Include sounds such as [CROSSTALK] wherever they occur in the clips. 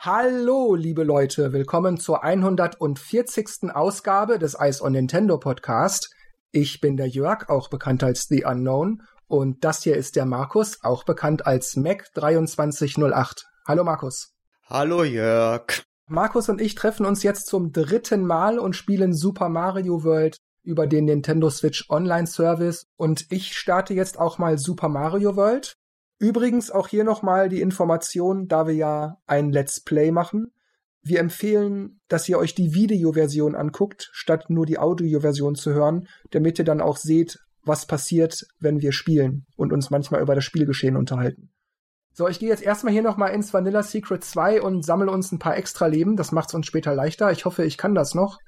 Hallo, liebe Leute, willkommen zur 140. Ausgabe des Ice on Nintendo Podcast. Ich bin der Jörg, auch bekannt als The Unknown, und das hier ist der Markus, auch bekannt als Mac2308. Hallo Markus. Hallo Jörg. Markus und ich treffen uns jetzt zum dritten Mal und spielen Super Mario World über den Nintendo Switch Online Service und ich starte jetzt auch mal Super Mario World Übrigens auch hier nochmal die Information, da wir ja ein Let's Play machen. Wir empfehlen, dass ihr euch die Videoversion anguckt, statt nur die Audioversion zu hören, damit ihr dann auch seht, was passiert, wenn wir spielen und uns manchmal über das Spielgeschehen unterhalten. So, ich gehe jetzt erstmal hier nochmal ins Vanilla Secret 2 und sammle uns ein paar extra Leben. Das macht es uns später leichter. Ich hoffe, ich kann das noch.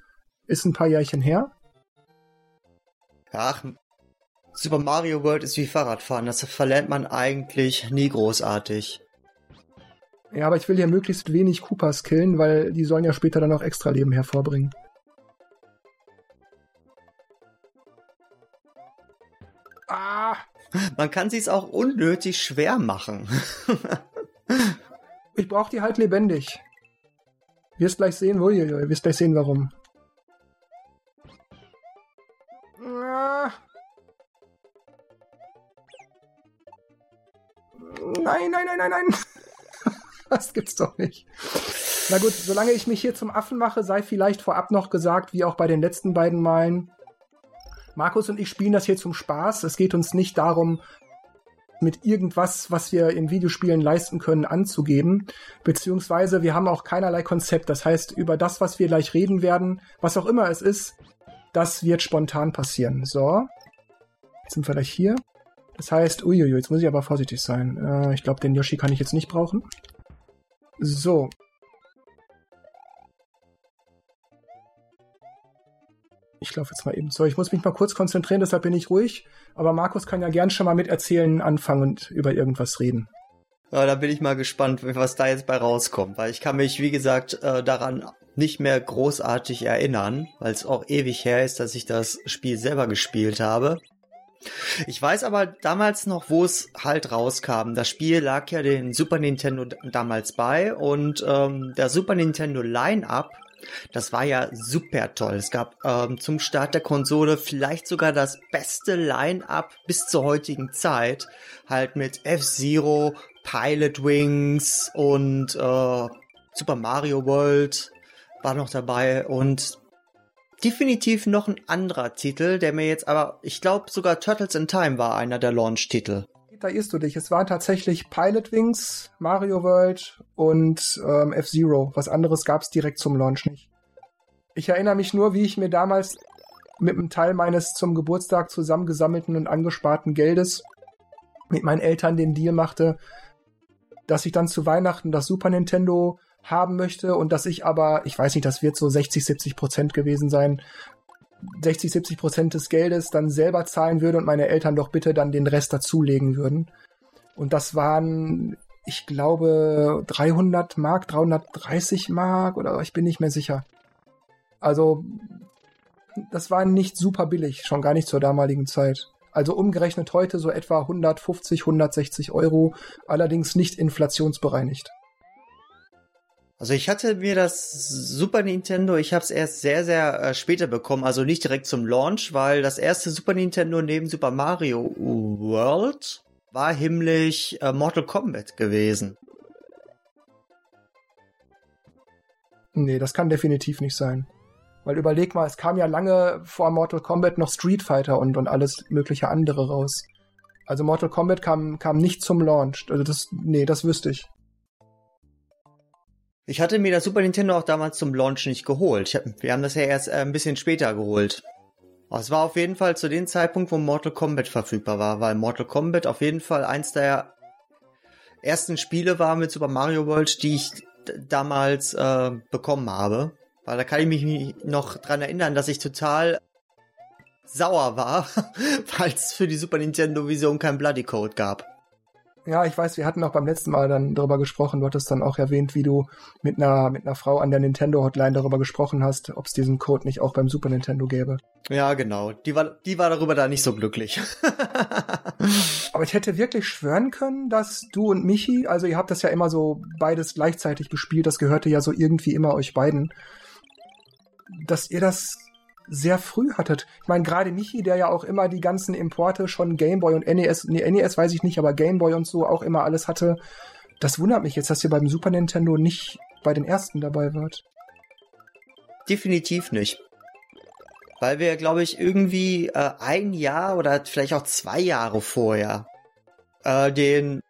Ist ein paar Jährchen her. Ach, Super Mario World ist wie Fahrradfahren, das verlernt man eigentlich nie großartig. Ja, aber ich will ja möglichst wenig Koopas killen, weil die sollen ja später dann auch extra Leben hervorbringen. Ah! Man kann sich's auch unnötig schwer machen. [LAUGHS] ich brauch die halt lebendig. Wirst gleich sehen, uiuiui, wirst gleich sehen, warum. Ah. Nein, nein, nein, nein, nein. [LAUGHS] das gibt's doch nicht. Na gut, solange ich mich hier zum Affen mache, sei vielleicht vorab noch gesagt, wie auch bei den letzten beiden Malen. Markus und ich spielen das hier zum Spaß. Es geht uns nicht darum, mit irgendwas, was wir in Videospielen leisten können, anzugeben. Beziehungsweise wir haben auch keinerlei Konzept. Das heißt, über das, was wir gleich reden werden, was auch immer es ist, das wird spontan passieren. So. Jetzt sind wir gleich hier. Das heißt, uiuiui, jetzt muss ich aber vorsichtig sein. Äh, ich glaube, den Yoshi kann ich jetzt nicht brauchen. So. Ich laufe jetzt mal eben zu. Ich muss mich mal kurz konzentrieren, deshalb bin ich ruhig. Aber Markus kann ja gern schon mal mit erzählen, anfangen und über irgendwas reden. Ja, da bin ich mal gespannt, was da jetzt bei rauskommt, weil ich kann mich, wie gesagt, äh, daran nicht mehr großartig erinnern, weil es auch ewig her ist, dass ich das Spiel selber gespielt habe. Ich weiß aber damals noch, wo es halt rauskam. Das Spiel lag ja den Super Nintendo damals bei und ähm, der Super Nintendo Line-Up, das war ja super toll. Es gab ähm, zum Start der Konsole vielleicht sogar das beste Line-Up bis zur heutigen Zeit. Halt mit F-Zero, Pilot Wings und äh, Super Mario World war noch dabei und definitiv noch ein anderer Titel, der mir jetzt aber, ich glaube sogar Turtles in Time war einer der Launch-Titel. Da irrst du dich. Es waren tatsächlich Pilot Wings, Mario World und ähm, F-Zero. Was anderes gab es direkt zum Launch nicht. Ich erinnere mich nur, wie ich mir damals mit einem Teil meines zum Geburtstag zusammengesammelten und angesparten Geldes mit meinen Eltern den Deal machte, dass ich dann zu Weihnachten das Super Nintendo haben möchte und dass ich aber, ich weiß nicht, das wird so 60, 70 Prozent gewesen sein, 60, 70 Prozent des Geldes dann selber zahlen würde und meine Eltern doch bitte dann den Rest dazulegen würden. Und das waren, ich glaube, 300 Mark, 330 Mark oder ich bin nicht mehr sicher. Also, das war nicht super billig, schon gar nicht zur damaligen Zeit. Also umgerechnet heute so etwa 150, 160 Euro, allerdings nicht inflationsbereinigt. Also ich hatte mir das Super Nintendo, ich habe es erst sehr, sehr äh, später bekommen, also nicht direkt zum Launch, weil das erste Super Nintendo neben Super Mario World war himmlisch äh, Mortal Kombat gewesen. Nee, das kann definitiv nicht sein. Weil überleg mal, es kam ja lange vor Mortal Kombat noch Street Fighter und, und alles mögliche andere raus. Also Mortal Kombat kam, kam nicht zum Launch. Also das, nee, das wüsste ich. Ich hatte mir das Super Nintendo auch damals zum Launch nicht geholt. Hab, wir haben das ja erst äh, ein bisschen später geholt. Aber es war auf jeden Fall zu dem Zeitpunkt, wo Mortal Kombat verfügbar war, weil Mortal Kombat auf jeden Fall eins der ersten Spiele war mit Super Mario World, die ich damals äh, bekommen habe. Weil da kann ich mich noch dran erinnern, dass ich total sauer war, [LAUGHS] weil es für die Super Nintendo Vision kein Bloody Code gab. Ja, ich weiß, wir hatten auch beim letzten Mal dann darüber gesprochen. Du hattest dann auch erwähnt, wie du mit einer, mit einer Frau an der Nintendo Hotline darüber gesprochen hast, ob es diesen Code nicht auch beim Super Nintendo gäbe. Ja, genau. Die war, die war darüber da nicht so glücklich. [LAUGHS] [LAUGHS] Aber ich hätte wirklich schwören können, dass du und Michi, also ihr habt das ja immer so beides gleichzeitig gespielt, das gehörte ja so irgendwie immer euch beiden, dass ihr das sehr früh hattet. Ich meine, gerade Michi, der ja auch immer die ganzen Importe schon Gameboy und NES, nee, NES weiß ich nicht, aber Gameboy und so auch immer alles hatte. Das wundert mich jetzt, dass ihr beim Super Nintendo nicht bei den ersten dabei wart. Definitiv nicht. Weil wir, glaube ich, irgendwie äh, ein Jahr oder vielleicht auch zwei Jahre vorher äh, den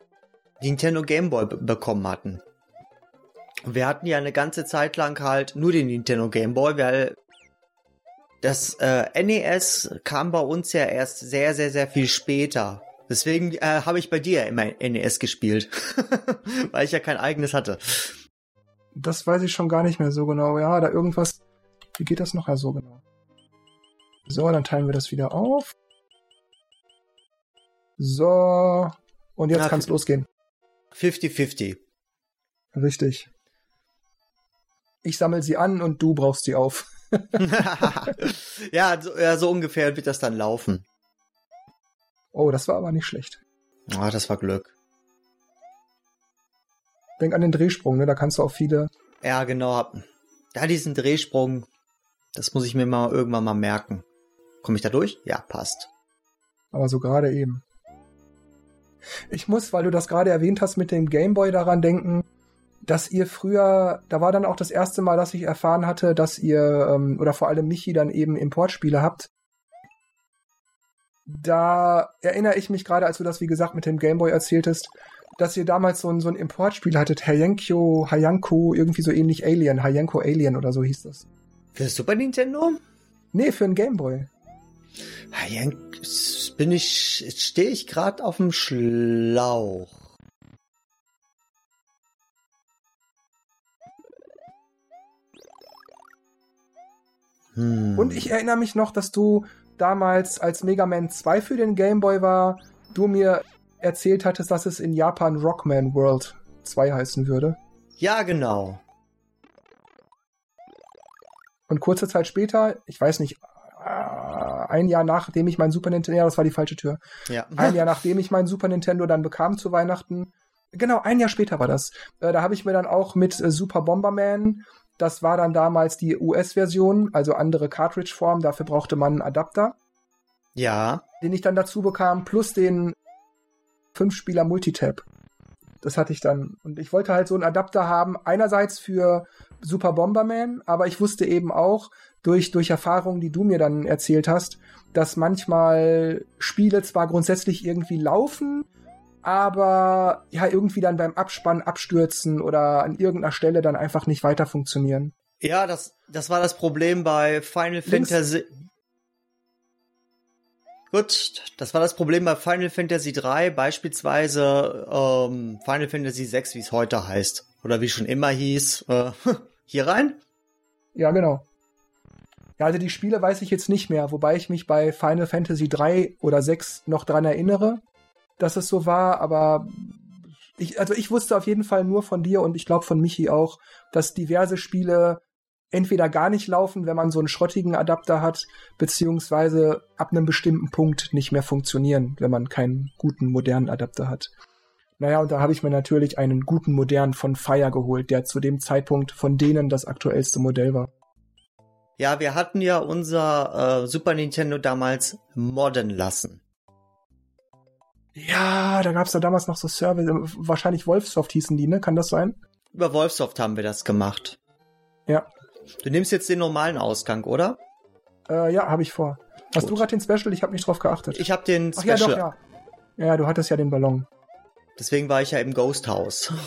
Nintendo Gameboy bekommen hatten. Wir hatten ja eine ganze Zeit lang halt nur den Nintendo Gameboy, weil das äh, NES kam bei uns ja erst sehr, sehr, sehr viel später. Deswegen äh, habe ich bei dir immer NES gespielt, [LAUGHS] weil ich ja kein eigenes hatte. Das weiß ich schon gar nicht mehr so genau. Ja, da irgendwas. Wie geht das noch ja so genau? So, dann teilen wir das wieder auf. So. Und jetzt kann es losgehen. 50-50. Richtig. Ich sammle sie an und du brauchst sie auf. [LAUGHS] ja, so, ja, so ungefähr wird das dann laufen. Oh, das war aber nicht schlecht. Ah, oh, das war Glück. Denk an den Drehsprung, ne? Da kannst du auch viele. Ja, genau. Da diesen Drehsprung, das muss ich mir mal irgendwann mal merken. Komme ich da durch? Ja, passt. Aber so gerade eben. Ich muss, weil du das gerade erwähnt hast mit dem Gameboy daran denken, dass ihr früher, da war dann auch das erste Mal, dass ich erfahren hatte, dass ihr, ähm, oder vor allem Michi, dann eben Importspiele habt. Da erinnere ich mich gerade, als du das, wie gesagt, mit dem Gameboy erzähltest, dass ihr damals so ein, so ein Importspiel hattet, Hayankyo, Hayanko, irgendwie so ähnlich Alien, Hayanko Alien oder so hieß das. Für Super Nintendo? Nee, für ein Gameboy. Hayank, bin ich, stehe ich gerade auf dem Schlauch. Hm. Und ich erinnere mich noch, dass du damals, als Mega Man 2 für den Game Boy war, du mir erzählt hattest, dass es in Japan Rockman World 2 heißen würde. Ja, genau. Und kurze Zeit später, ich weiß nicht, äh, ein Jahr nachdem ich mein Super Nintendo, ja, das war die falsche Tür. Ja. Ein Jahr nachdem ich mein Super Nintendo dann bekam zu Weihnachten, genau, ein Jahr später war das. Äh, da habe ich mir dann auch mit äh, Super Bomberman das war dann damals die US-Version, also andere Cartridge-Form. Dafür brauchte man einen Adapter. Ja. Den ich dann dazu bekam, plus den 5-Spieler Multitap. Das hatte ich dann. Und ich wollte halt so einen Adapter haben, einerseits für Super Bomberman, aber ich wusste eben auch durch, durch Erfahrungen, die du mir dann erzählt hast, dass manchmal Spiele zwar grundsätzlich irgendwie laufen, aber ja, irgendwie dann beim Abspann abstürzen oder an irgendeiner Stelle dann einfach nicht weiter funktionieren. Ja, das, das war das Problem bei Final Links. Fantasy. Gut, das war das Problem bei Final Fantasy 3, beispielsweise ähm, Final Fantasy 6, wie es heute heißt. Oder wie schon immer hieß. Äh, [LAUGHS] hier rein? Ja, genau. Ja, also die Spiele weiß ich jetzt nicht mehr, wobei ich mich bei Final Fantasy 3 oder 6 noch dran erinnere dass es so war, aber ich, also ich wusste auf jeden Fall nur von dir und ich glaube von Michi auch, dass diverse Spiele entweder gar nicht laufen, wenn man so einen schrottigen Adapter hat, beziehungsweise ab einem bestimmten Punkt nicht mehr funktionieren, wenn man keinen guten modernen Adapter hat. Naja, und da habe ich mir natürlich einen guten modernen von Fire geholt, der zu dem Zeitpunkt von denen das aktuellste Modell war. Ja, wir hatten ja unser äh, Super Nintendo damals modden lassen. Ja, da gab's da damals noch so Service, wahrscheinlich Wolfsoft hießen die, ne? Kann das sein? Über Wolfsoft haben wir das gemacht. Ja. Du nimmst jetzt den normalen Ausgang, oder? Äh, ja, habe ich vor. Hast Gut. du gerade den Special? Ich habe nicht drauf geachtet. Ich habe den Special. Ach ja, doch, ja. Ja, du hattest ja den Ballon. Deswegen war ich ja im Ghost House. [LAUGHS]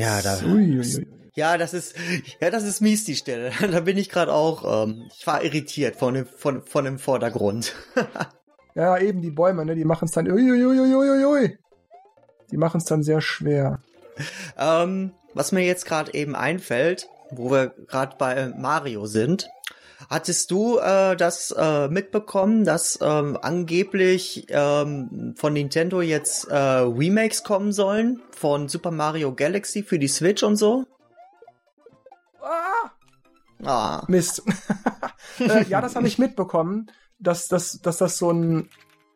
Ja, da. Uiuiui. Ja, das ist, ja, das ist mies, die Stelle. [LAUGHS] Da bin ich gerade auch, ähm, ich war irritiert von dem, von, von dem Vordergrund. [LAUGHS] ja, eben die Bäume, ne, die machen es dann, uiuiuiuiui. Die machen es dann sehr schwer. Ähm, was mir jetzt gerade eben einfällt, wo wir gerade bei Mario sind. Hattest du äh, das äh, mitbekommen, dass ähm, angeblich ähm, von Nintendo jetzt äh, Remakes kommen sollen von Super Mario Galaxy für die Switch und so? Ah! ah. Mist. [LAUGHS] äh, ja, das habe ich mitbekommen, dass, dass, dass das so ein.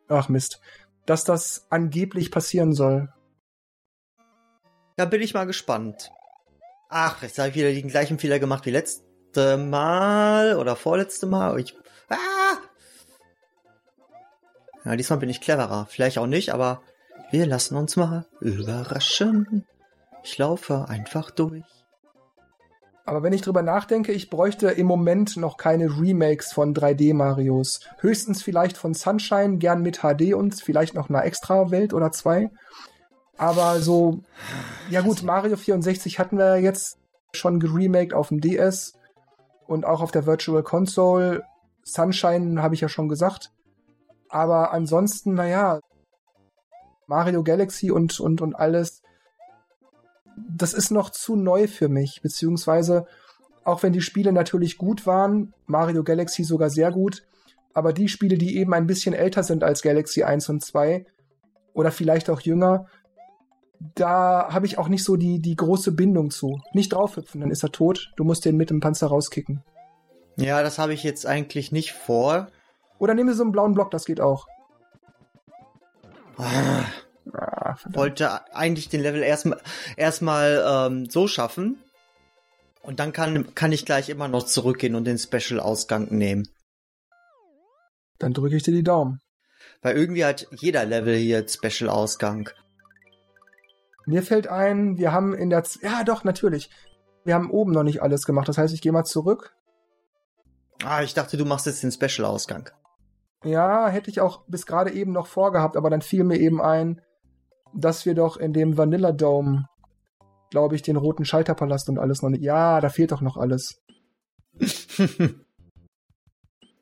Ach Mist. Dass das angeblich passieren soll. Da bin ich mal gespannt. Ach, jetzt habe ich wieder den gleichen Fehler gemacht wie letzte Mal oder vorletzte Mal. Ich, ah! Ja, diesmal bin ich cleverer. Vielleicht auch nicht, aber wir lassen uns mal überraschen. Ich laufe einfach durch. Aber wenn ich drüber nachdenke, ich bräuchte im Moment noch keine Remakes von 3D-Marios. Höchstens vielleicht von Sunshine, gern mit HD und vielleicht noch einer Extra-Welt oder zwei. Aber so, ja gut, Mario 64 hatten wir jetzt schon geremaked auf dem DS und auch auf der Virtual Console. Sunshine habe ich ja schon gesagt. Aber ansonsten, naja, Mario Galaxy und, und, und alles, das ist noch zu neu für mich. Beziehungsweise, auch wenn die Spiele natürlich gut waren, Mario Galaxy sogar sehr gut, aber die Spiele, die eben ein bisschen älter sind als Galaxy 1 und 2 oder vielleicht auch jünger, da habe ich auch nicht so die, die große Bindung zu. Nicht draufhüpfen, dann ist er tot. Du musst den mit dem Panzer rauskicken. Ja, das habe ich jetzt eigentlich nicht vor. Oder nehmen Sie so einen blauen Block, das geht auch. Ah, ah, wollte eigentlich den Level erstmal erstmal ähm, so schaffen. Und dann kann, kann ich gleich immer noch zurückgehen und den Special-Ausgang nehmen. Dann drücke ich dir die Daumen. Weil irgendwie hat jeder Level hier Special-Ausgang. Mir fällt ein, wir haben in der... Z ja, doch, natürlich. Wir haben oben noch nicht alles gemacht. Das heißt, ich gehe mal zurück. Ah, ich dachte, du machst jetzt den Special-Ausgang. Ja, hätte ich auch bis gerade eben noch vorgehabt, aber dann fiel mir eben ein, dass wir doch in dem Vanilla Dome, glaube ich, den roten Schalterpalast und alles noch nicht. Ja, da fehlt doch noch alles. [LAUGHS]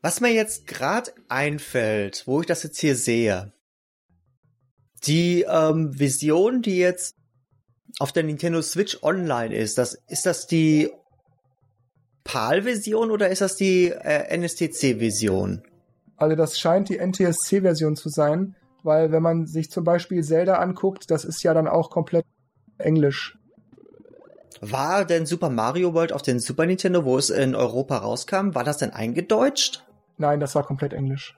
Was mir jetzt gerade einfällt, wo ich das jetzt hier sehe, die ähm, Vision, die jetzt auf der Nintendo Switch Online ist, das, ist das die PAL-Version oder ist das die äh, NSTC-Version? Also das scheint die NTSC-Version zu sein, weil wenn man sich zum Beispiel Zelda anguckt, das ist ja dann auch komplett Englisch. War denn Super Mario World auf den Super Nintendo, wo es in Europa rauskam, war das denn eingedeutscht? Nein, das war komplett Englisch.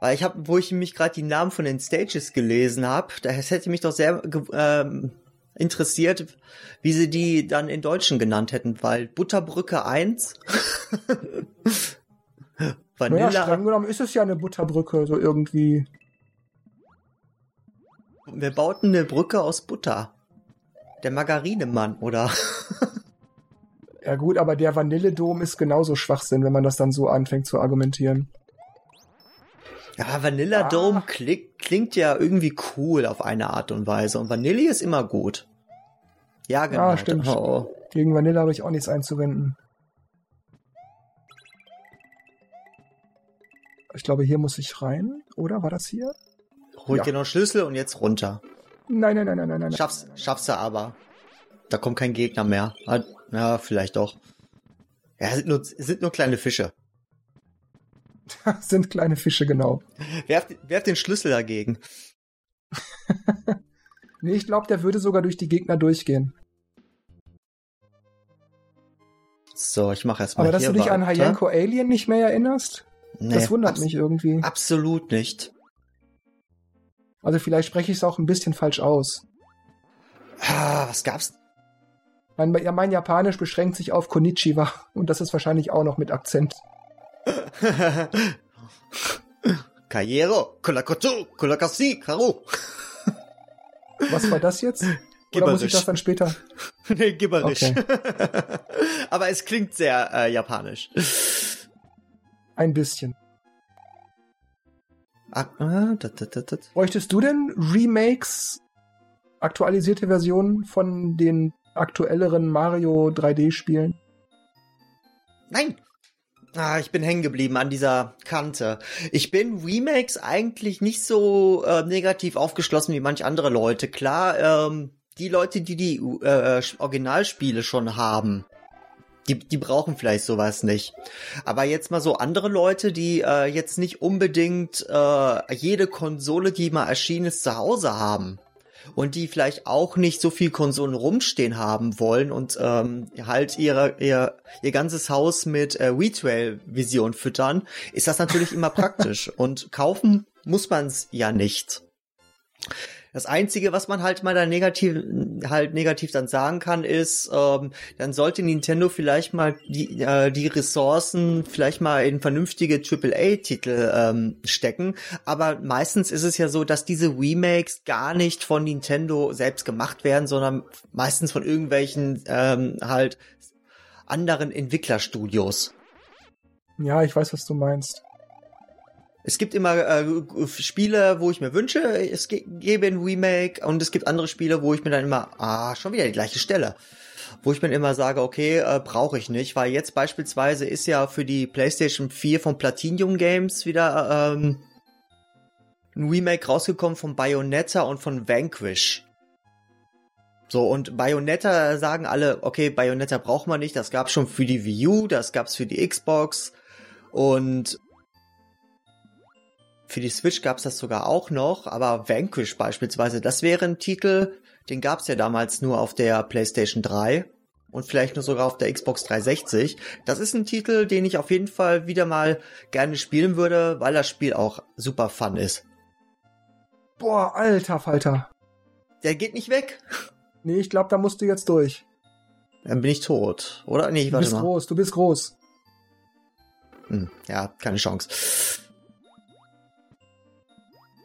Weil ich habe, wo ich mich gerade die Namen von den Stages gelesen habe, das hätte mich doch sehr ähm, interessiert, wie sie die dann in Deutschen genannt hätten, weil Butterbrücke 1 [LAUGHS] Vanilla. Naja, streng genommen ist es ja eine Butterbrücke, so irgendwie. Wir bauten eine Brücke aus Butter. Der Margarinemann, oder? [LAUGHS] ja gut, aber der Vanilledom ist genauso Schwachsinn, wenn man das dann so anfängt zu argumentieren. Ja, Vanilla Dome ah. klingt, klingt ja irgendwie cool auf eine Art und Weise. Und Vanille ist immer gut. Ja, genau. Ja, stimmt. Oh. Gegen Vanille habe ich auch nichts einzuwenden. Ich glaube, hier muss ich rein, oder? War das hier? Hol ja. dir noch Schlüssel und jetzt runter. Nein, nein, nein, nein, nein, nein. Schaffst, schaffst du aber. Da kommt kein Gegner mehr. Ja, vielleicht doch. Ja, sind nur, sind nur kleine Fische. [LAUGHS] sind kleine Fische, genau. Werft, werft den Schlüssel dagegen. [LAUGHS] nee, ich glaube, der würde sogar durch die Gegner durchgehen. So, ich mache erstmal Aber dass du dich weiter. an Hayanko Alien nicht mehr erinnerst? Nee, das wundert mich irgendwie. Absolut nicht. Also vielleicht spreche ich es auch ein bisschen falsch aus. Ah, was gab's? Mein, mein Japanisch beschränkt sich auf Konnichiwa und das ist wahrscheinlich auch noch mit Akzent. [LAUGHS] Kayero, Kulakotu, Kulakasi, Karu. Was war das jetzt? Gibberisch. Oder muss ich das dann später? [LAUGHS] nee, gibberisch. Okay. [LAUGHS] Aber es klingt sehr äh, japanisch. Ein bisschen. Ah, dat, dat, dat. Bräuchtest du denn Remakes, aktualisierte Versionen von den aktuelleren Mario 3D-Spielen? Nein, Ah, ich bin hängen geblieben an dieser Kante. Ich bin Remakes eigentlich nicht so äh, negativ aufgeschlossen wie manch andere Leute. Klar, ähm, die Leute, die die äh, Originalspiele schon haben, die, die brauchen vielleicht sowas nicht. Aber jetzt mal so andere Leute, die äh, jetzt nicht unbedingt äh, jede Konsole, die mal erschienen ist, zu Hause haben und die vielleicht auch nicht so viel Konsolen rumstehen haben wollen und ähm, halt ihre, ihr, ihr ganzes Haus mit äh, Retail-Vision füttern, ist das natürlich immer praktisch. [LAUGHS] Und kaufen muss man es ja nicht. Das Einzige, was man halt mal da negativ, halt negativ dann sagen kann, ist, ähm, dann sollte Nintendo vielleicht mal die, äh, die Ressourcen vielleicht mal in vernünftige AAA-Titel ähm, stecken. Aber meistens ist es ja so, dass diese Remakes gar nicht von Nintendo selbst gemacht werden, sondern meistens von irgendwelchen ähm, halt anderen Entwicklerstudios. Ja, ich weiß, was du meinst. Es gibt immer äh, Spiele, wo ich mir wünsche, es gebe ein Remake und es gibt andere Spiele, wo ich mir dann immer, ah, schon wieder die gleiche Stelle. Wo ich mir immer sage, okay, äh, brauche ich nicht, weil jetzt beispielsweise ist ja für die PlayStation 4 von Platinum Games wieder ähm, ein Remake rausgekommen von Bayonetta und von Vanquish. So, und Bayonetta sagen alle, okay, Bayonetta braucht man nicht, das gab's schon für die Wii U, das gab's für die Xbox und für die Switch gab's das sogar auch noch, aber Vanquish beispielsweise, das wäre ein Titel, den gab's ja damals nur auf der PlayStation 3 und vielleicht nur sogar auf der Xbox 360. Das ist ein Titel, den ich auf jeden Fall wieder mal gerne spielen würde, weil das Spiel auch super fun ist. Boah, alter Falter. Der geht nicht weg. [LAUGHS] Nee, ich glaube, da musst du jetzt durch. Dann bin ich tot, oder? Nee, Du warte bist mal. groß, du bist groß. Hm, ja, keine Chance.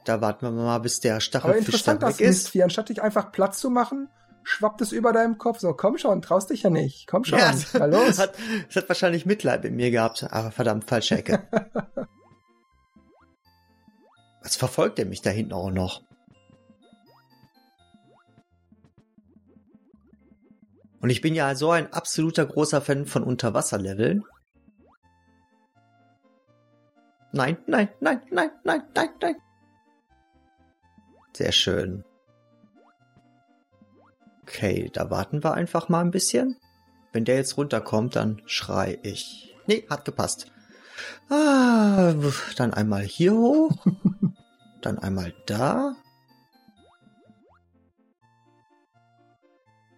Da warten wir mal, bis der Aber Stachelfisch interessant, dann das weg ist. Mistvieh. Anstatt dich einfach Platz zu machen, schwappt es über deinem Kopf. So, komm schon, traust dich ja nicht. Komm schon, Ja, na los. [LAUGHS] Hat, es hat wahrscheinlich Mitleid mit mir gehabt, aber verdammt, falsche Ecke. [LAUGHS] Was verfolgt er mich da hinten auch noch? Und ich bin ja so ein absoluter großer Fan von Unterwasserleveln. Nein, nein, nein, nein, nein, nein, nein. Sehr schön. Okay, da warten wir einfach mal ein bisschen. Wenn der jetzt runterkommt, dann schrei ich. Nee, hat gepasst. Ah, dann einmal hier hoch. [LAUGHS] dann einmal da.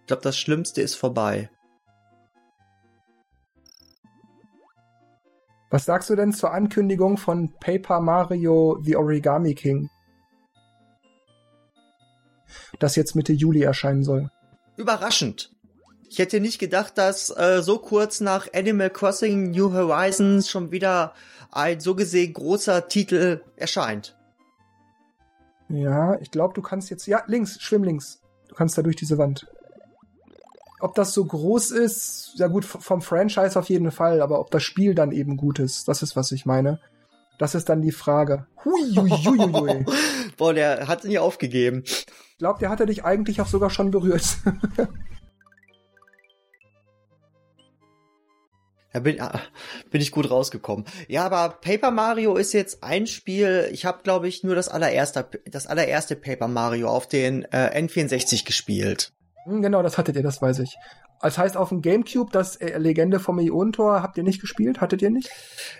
Ich glaube, das Schlimmste ist vorbei. Was sagst du denn zur Ankündigung von Paper Mario The Origami King? Das jetzt Mitte Juli erscheinen soll. Überraschend. Ich hätte nicht gedacht, dass äh, so kurz nach Animal Crossing New Horizons schon wieder ein so gesehen großer Titel erscheint. Ja, ich glaube, du kannst jetzt. Ja, links, schwimm links. Du kannst da durch diese Wand. Ob das so groß ist, ja gut, vom Franchise auf jeden Fall, aber ob das Spiel dann eben gut ist, das ist, was ich meine. Das ist dann die Frage. Hui, hui, hui, [LAUGHS] hui, hui. Boah, der hat nie aufgegeben. Ich glaube, der hatte dich eigentlich auch sogar schon berührt. [LAUGHS] Da bin, ah, bin ich gut rausgekommen. Ja, aber Paper Mario ist jetzt ein Spiel. Ich habe, glaube ich, nur das allererste, das allererste Paper Mario auf den äh, N64 gespielt. Hm, genau, das hattet ihr, das weiß ich. Das heißt, auf dem Gamecube, das äh, Legende vom Ionentor, habt ihr nicht gespielt? Hattet ihr nicht?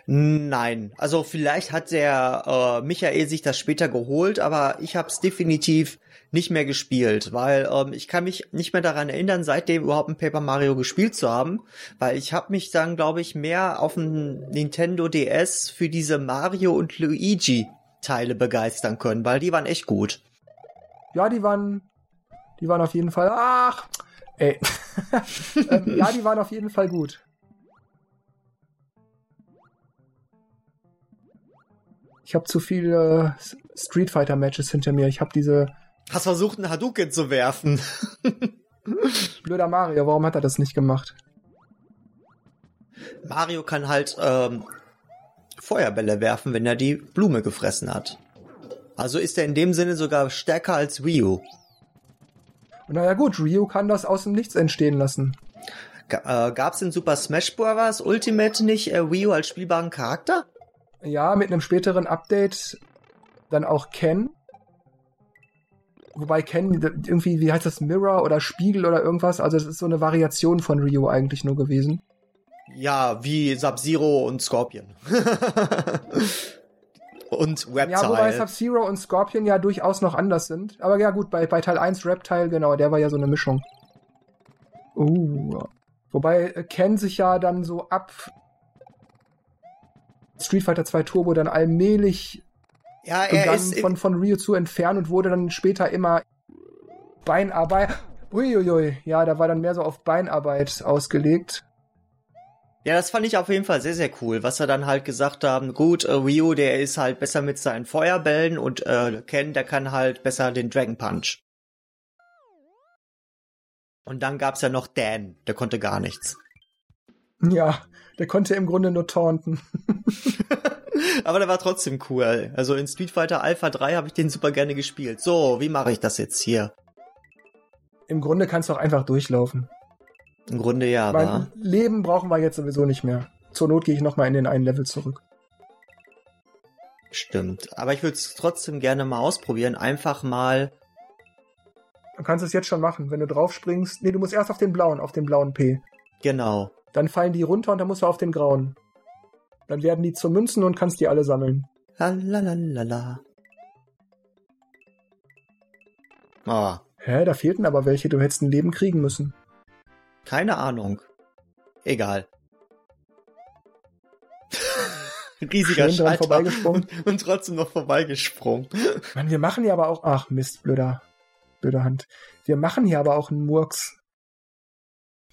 Nein, also vielleicht hat der äh, Michael sich das später geholt, aber ich habe es definitiv nicht mehr gespielt, weil ähm, ich kann mich nicht mehr daran erinnern, seitdem überhaupt ein Paper Mario gespielt zu haben, weil ich habe mich dann, glaube ich, mehr auf dem Nintendo DS für diese Mario und Luigi Teile begeistern können, weil die waren echt gut. Ja, die waren, die waren auf jeden Fall, ach, ey. [LAUGHS] ähm, ja, die waren auf jeden Fall gut. Ich habe zu viele Street Fighter Matches hinter mir. Ich habe diese Hast versucht, einen Hadouken zu werfen. [LAUGHS] blöder Mario. Warum hat er das nicht gemacht? Mario kann halt ähm, Feuerbälle werfen, wenn er die Blume gefressen hat. Also ist er in dem Sinne sogar stärker als Wii U. Naja gut, Ryu kann das aus dem Nichts entstehen lassen. Äh, gab's in Super Smash Bros. Ultimate nicht äh, Wii U als spielbaren Charakter? Ja, mit einem späteren Update dann auch Ken. Wobei Ken irgendwie, wie heißt das, Mirror oder Spiegel oder irgendwas? Also es ist so eine Variation von Ryu eigentlich nur gewesen. Ja, wie Sub-Zero und Scorpion. [LAUGHS] und Reptile. Ja, wobei Sub-Zero und Scorpion ja durchaus noch anders sind. Aber ja gut, bei, bei Teil 1 Reptile, genau, der war ja so eine Mischung. Uh. Wobei Ken sich ja dann so ab Street Fighter 2 Turbo dann allmählich ja, er ist von, von Ryu zu entfernen und wurde dann später immer Beinarbeit. Uiuiui, ja, da war dann mehr so auf Beinarbeit ausgelegt. Ja, das fand ich auf jeden Fall sehr, sehr cool, was er dann halt gesagt haben, gut, äh, Ryu, der ist halt besser mit seinen Feuerbällen und äh, Ken, der kann halt besser den Dragon Punch. Und dann gab's ja noch Dan, der konnte gar nichts. Ja, der konnte im Grunde nur taunten. [LAUGHS] Aber der war trotzdem cool. Also in Street Fighter Alpha 3 habe ich den super gerne gespielt. So, wie mache ich das jetzt hier? Im Grunde kannst du auch einfach durchlaufen. Im Grunde ja, mein aber. Leben brauchen wir jetzt sowieso nicht mehr. Zur Not gehe ich nochmal in den einen Level zurück. Stimmt. Aber ich würde es trotzdem gerne mal ausprobieren. Einfach mal. Du kannst es jetzt schon machen, wenn du drauf springst. Nee, du musst erst auf den blauen, auf den blauen P. Genau. Dann fallen die runter und dann musst du auf den grauen. Dann werden die zu Münzen und kannst die alle sammeln. Lalalala. Ah. Hä, da fehlten aber welche. Du hättest ein Leben kriegen müssen. Keine Ahnung. Egal. [LAUGHS] Riesiger Schön vorbeigesprungen. Und, und trotzdem noch vorbeigesprungen. Mann, wir machen hier aber auch. Ach Mist, blöder, blöder Hand. Wir machen hier aber auch einen Murks.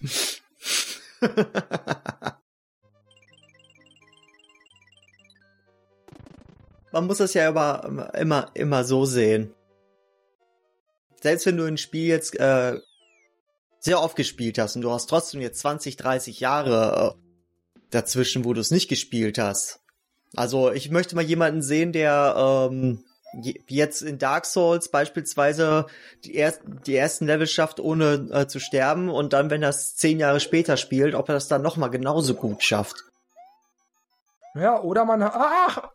[LAUGHS] Man muss das ja immer, immer, immer so sehen. Selbst wenn du ein Spiel jetzt äh, sehr oft gespielt hast und du hast trotzdem jetzt 20, 30 Jahre äh, dazwischen, wo du es nicht gespielt hast. Also ich möchte mal jemanden sehen, der ähm, jetzt in Dark Souls beispielsweise die, erst, die ersten Level schafft, ohne äh, zu sterben und dann, wenn er es zehn Jahre später spielt, ob er das dann nochmal genauso gut schafft. Ja, oder man, ach,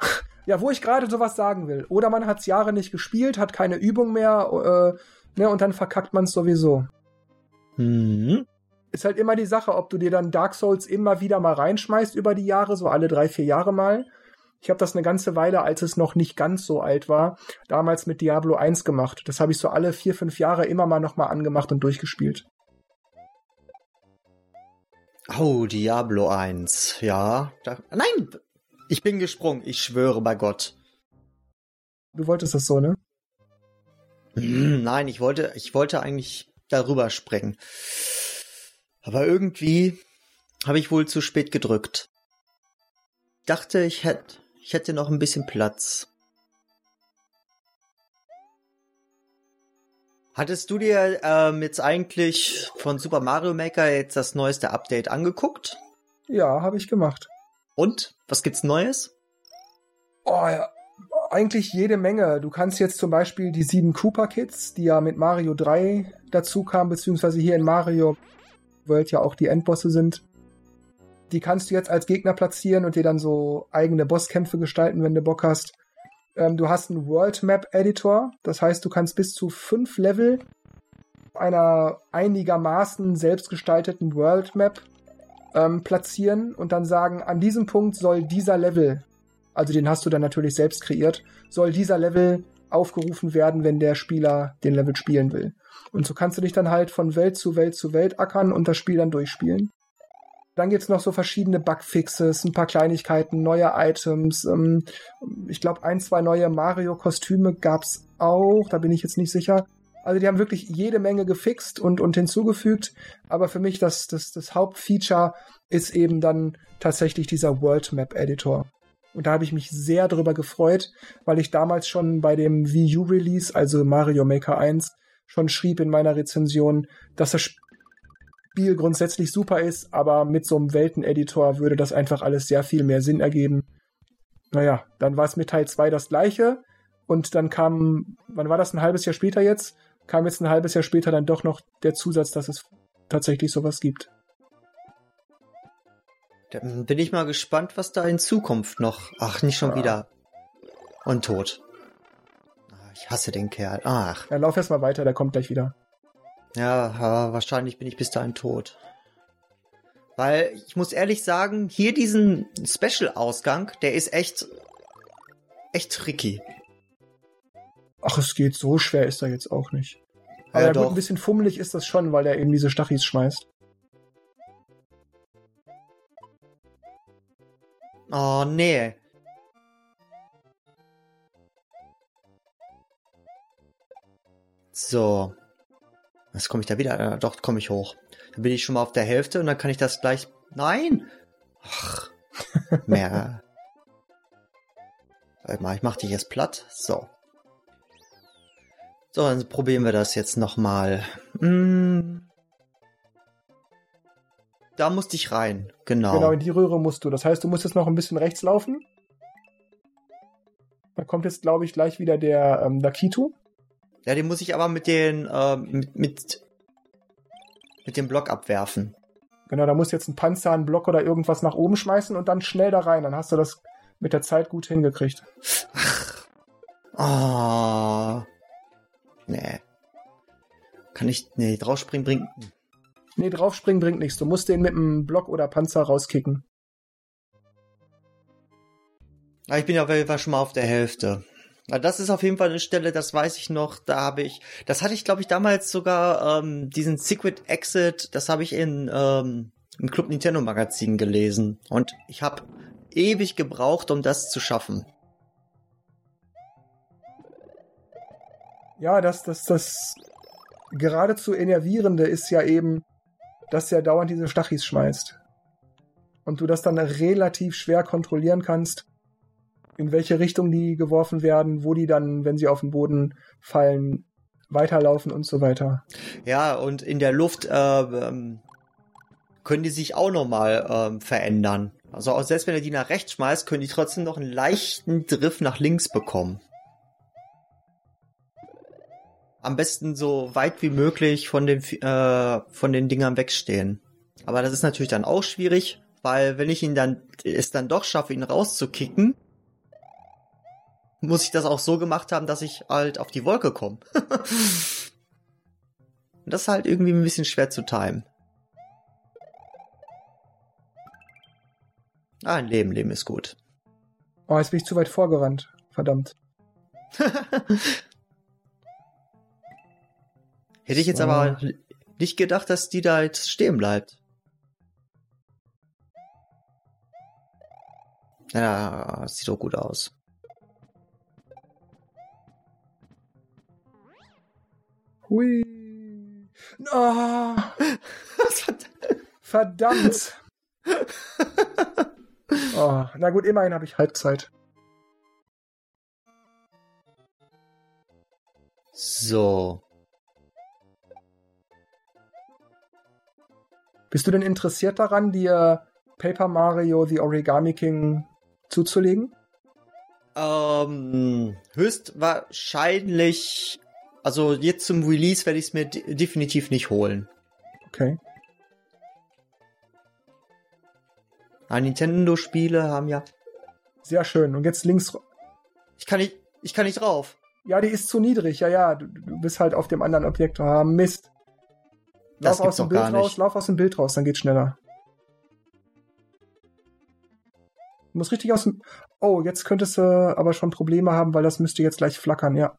[LAUGHS] ja, wo ich gerade sowas sagen will. Oder man hat es Jahre nicht gespielt, hat keine Übung mehr, äh, ne, und dann verkackt man es sowieso. Mhm. Ist halt immer die Sache, ob du dir dann Dark Souls immer wieder mal reinschmeißt über die Jahre, so alle drei, vier Jahre mal. Ich habe das eine ganze Weile, als es noch nicht ganz so alt war, damals mit Diablo 1 gemacht. Das habe ich so alle vier, fünf Jahre immer mal nochmal angemacht und durchgespielt. Oh, Diablo 1, ja. Da, nein, ich bin gesprungen, ich schwöre bei Gott. Du wolltest das so, ne? Nein, ich wollte, ich wollte eigentlich darüber springen. Aber irgendwie habe ich wohl zu spät gedrückt. Dachte, ich hätte, ich hätte noch ein bisschen Platz. Hattest du dir ähm, jetzt eigentlich von Super Mario Maker jetzt das neueste Update angeguckt? Ja, habe ich gemacht. Und? Was gibt's Neues? Oh ja, eigentlich jede Menge. Du kannst jetzt zum Beispiel die sieben Cooper Kits, die ja mit Mario 3 dazu kamen, beziehungsweise hier in Mario World ja auch die Endbosse sind, die kannst du jetzt als Gegner platzieren und dir dann so eigene Bosskämpfe gestalten, wenn du Bock hast. Ähm, du hast einen World Map Editor, das heißt, du kannst bis zu fünf Level einer einigermaßen selbstgestalteten World Map ähm, platzieren und dann sagen, an diesem Punkt soll dieser Level, also den hast du dann natürlich selbst kreiert, soll dieser Level aufgerufen werden, wenn der Spieler den Level spielen will. Und so kannst du dich dann halt von Welt zu Welt zu Welt ackern und das Spiel dann durchspielen. Dann gibt's noch so verschiedene Bugfixes, ein paar Kleinigkeiten, neue Items. Ähm, ich glaube, ein, zwei neue Mario-Kostüme gab's auch, da bin ich jetzt nicht sicher. Also die haben wirklich jede Menge gefixt und, und hinzugefügt. Aber für mich das, das, das Hauptfeature ist eben dann tatsächlich dieser World Map Editor. Und da habe ich mich sehr drüber gefreut, weil ich damals schon bei dem Wii U Release, also Mario Maker 1, schon schrieb in meiner Rezension, dass das Spiel grundsätzlich super ist, aber mit so einem Welteneditor würde das einfach alles sehr viel mehr Sinn ergeben. Naja, dann war es mit Teil 2 das gleiche. Und dann kam, wann war das, ein halbes Jahr später jetzt? Kam jetzt ein halbes Jahr später dann doch noch der Zusatz, dass es tatsächlich sowas gibt. Dann bin ich mal gespannt, was da in Zukunft noch. Ach, nicht schon ja. wieder. Und tot. Ich hasse den Kerl. Ach. Ja, lauf erst mal weiter, der kommt gleich wieder. Ja, wahrscheinlich bin ich bis dahin tot. Weil ich muss ehrlich sagen, hier diesen Special-Ausgang, der ist echt, echt tricky. Ach, es geht so schwer ist er jetzt auch nicht. Aber Ja, gut, ein bisschen fummelig ist das schon, weil er eben diese Stachis schmeißt. Oh, nee. So. Jetzt komme ich da wieder. Äh, doch, komme ich hoch. Dann bin ich schon mal auf der Hälfte und dann kann ich das gleich. Nein! Ach. [LAUGHS] Mehr. Warte mal, ich mach dich jetzt platt. So. So, dann probieren wir das jetzt nochmal. Hm. Da musste ich rein. Genau. Genau, in die Röhre musst du. Das heißt, du musst jetzt noch ein bisschen rechts laufen. Da kommt jetzt, glaube ich, gleich wieder der ähm, Lakitu. Ja, den muss ich aber mit den, ähm, mit, mit, mit dem Block abwerfen. Genau, da musst du jetzt einen Panzer, einen Block oder irgendwas nach oben schmeißen und dann schnell da rein. Dann hast du das mit der Zeit gut hingekriegt. Ah. Nee. Kann ich, nee, draufspringen bringt, Nee, draufspringen bringt nichts. Du musst den mit einem Block oder Panzer rauskicken. Ah, ich bin ja auf jeden Fall schon mal auf der Hälfte. Das ist auf jeden Fall eine Stelle, das weiß ich noch, da habe ich, das hatte ich glaube ich damals sogar, ähm, diesen Secret Exit, das habe ich in, ähm, im Club Nintendo Magazin gelesen. Und ich habe ewig gebraucht, um das zu schaffen. Ja, das, das, das geradezu enervierende ist ja eben, dass er dauernd diese Stachis schmeißt. Und du das dann relativ schwer kontrollieren kannst, in welche Richtung die geworfen werden, wo die dann, wenn sie auf den Boden fallen, weiterlaufen und so weiter. Ja, und in der Luft äh, ähm, können die sich auch nochmal ähm, verändern. Also auch selbst wenn er die nach rechts schmeißt, können die trotzdem noch einen leichten Drift nach links bekommen. Am besten so weit wie möglich von den, äh, von den Dingern wegstehen. Aber das ist natürlich dann auch schwierig, weil wenn ich ihn dann, es dann doch schaffe, ihn rauszukicken, muss ich das auch so gemacht haben, dass ich halt auf die Wolke komme. [LAUGHS] Das ist halt irgendwie ein bisschen schwer zu timen. Ah, ein Leben, Leben ist gut. Oh, jetzt bin ich zu weit vorgerannt. Verdammt. [LAUGHS] Hätte ich jetzt aber nicht gedacht, dass die da jetzt stehen bleibt. Ja, sieht doch gut aus. Hui. Ah, [LAUGHS] verdammt. Oh, [LAUGHS] na gut, immerhin habe ich Halbzeit. So. Bist du denn interessiert daran, dir Paper Mario The Origami King zuzulegen? Ähm, höchstwahrscheinlich, also jetzt zum Release werde ich es mir de definitiv nicht holen. Okay. Ah, Nintendo-Spiele haben ja. Sehr schön. Und jetzt links. Ich kann nicht, ich kann nicht drauf. Ja, die ist zu niedrig. Ja, ja. Du, du bist halt auf dem anderen Objekt. Ah, Mist. Das Lauf aus dem Bild raus, lauf aus dem Bild raus, dann geht's schneller. Du musst richtig aus dem. Oh, jetzt könntest du aber schon Probleme haben, weil das müsste jetzt gleich flackern, ja.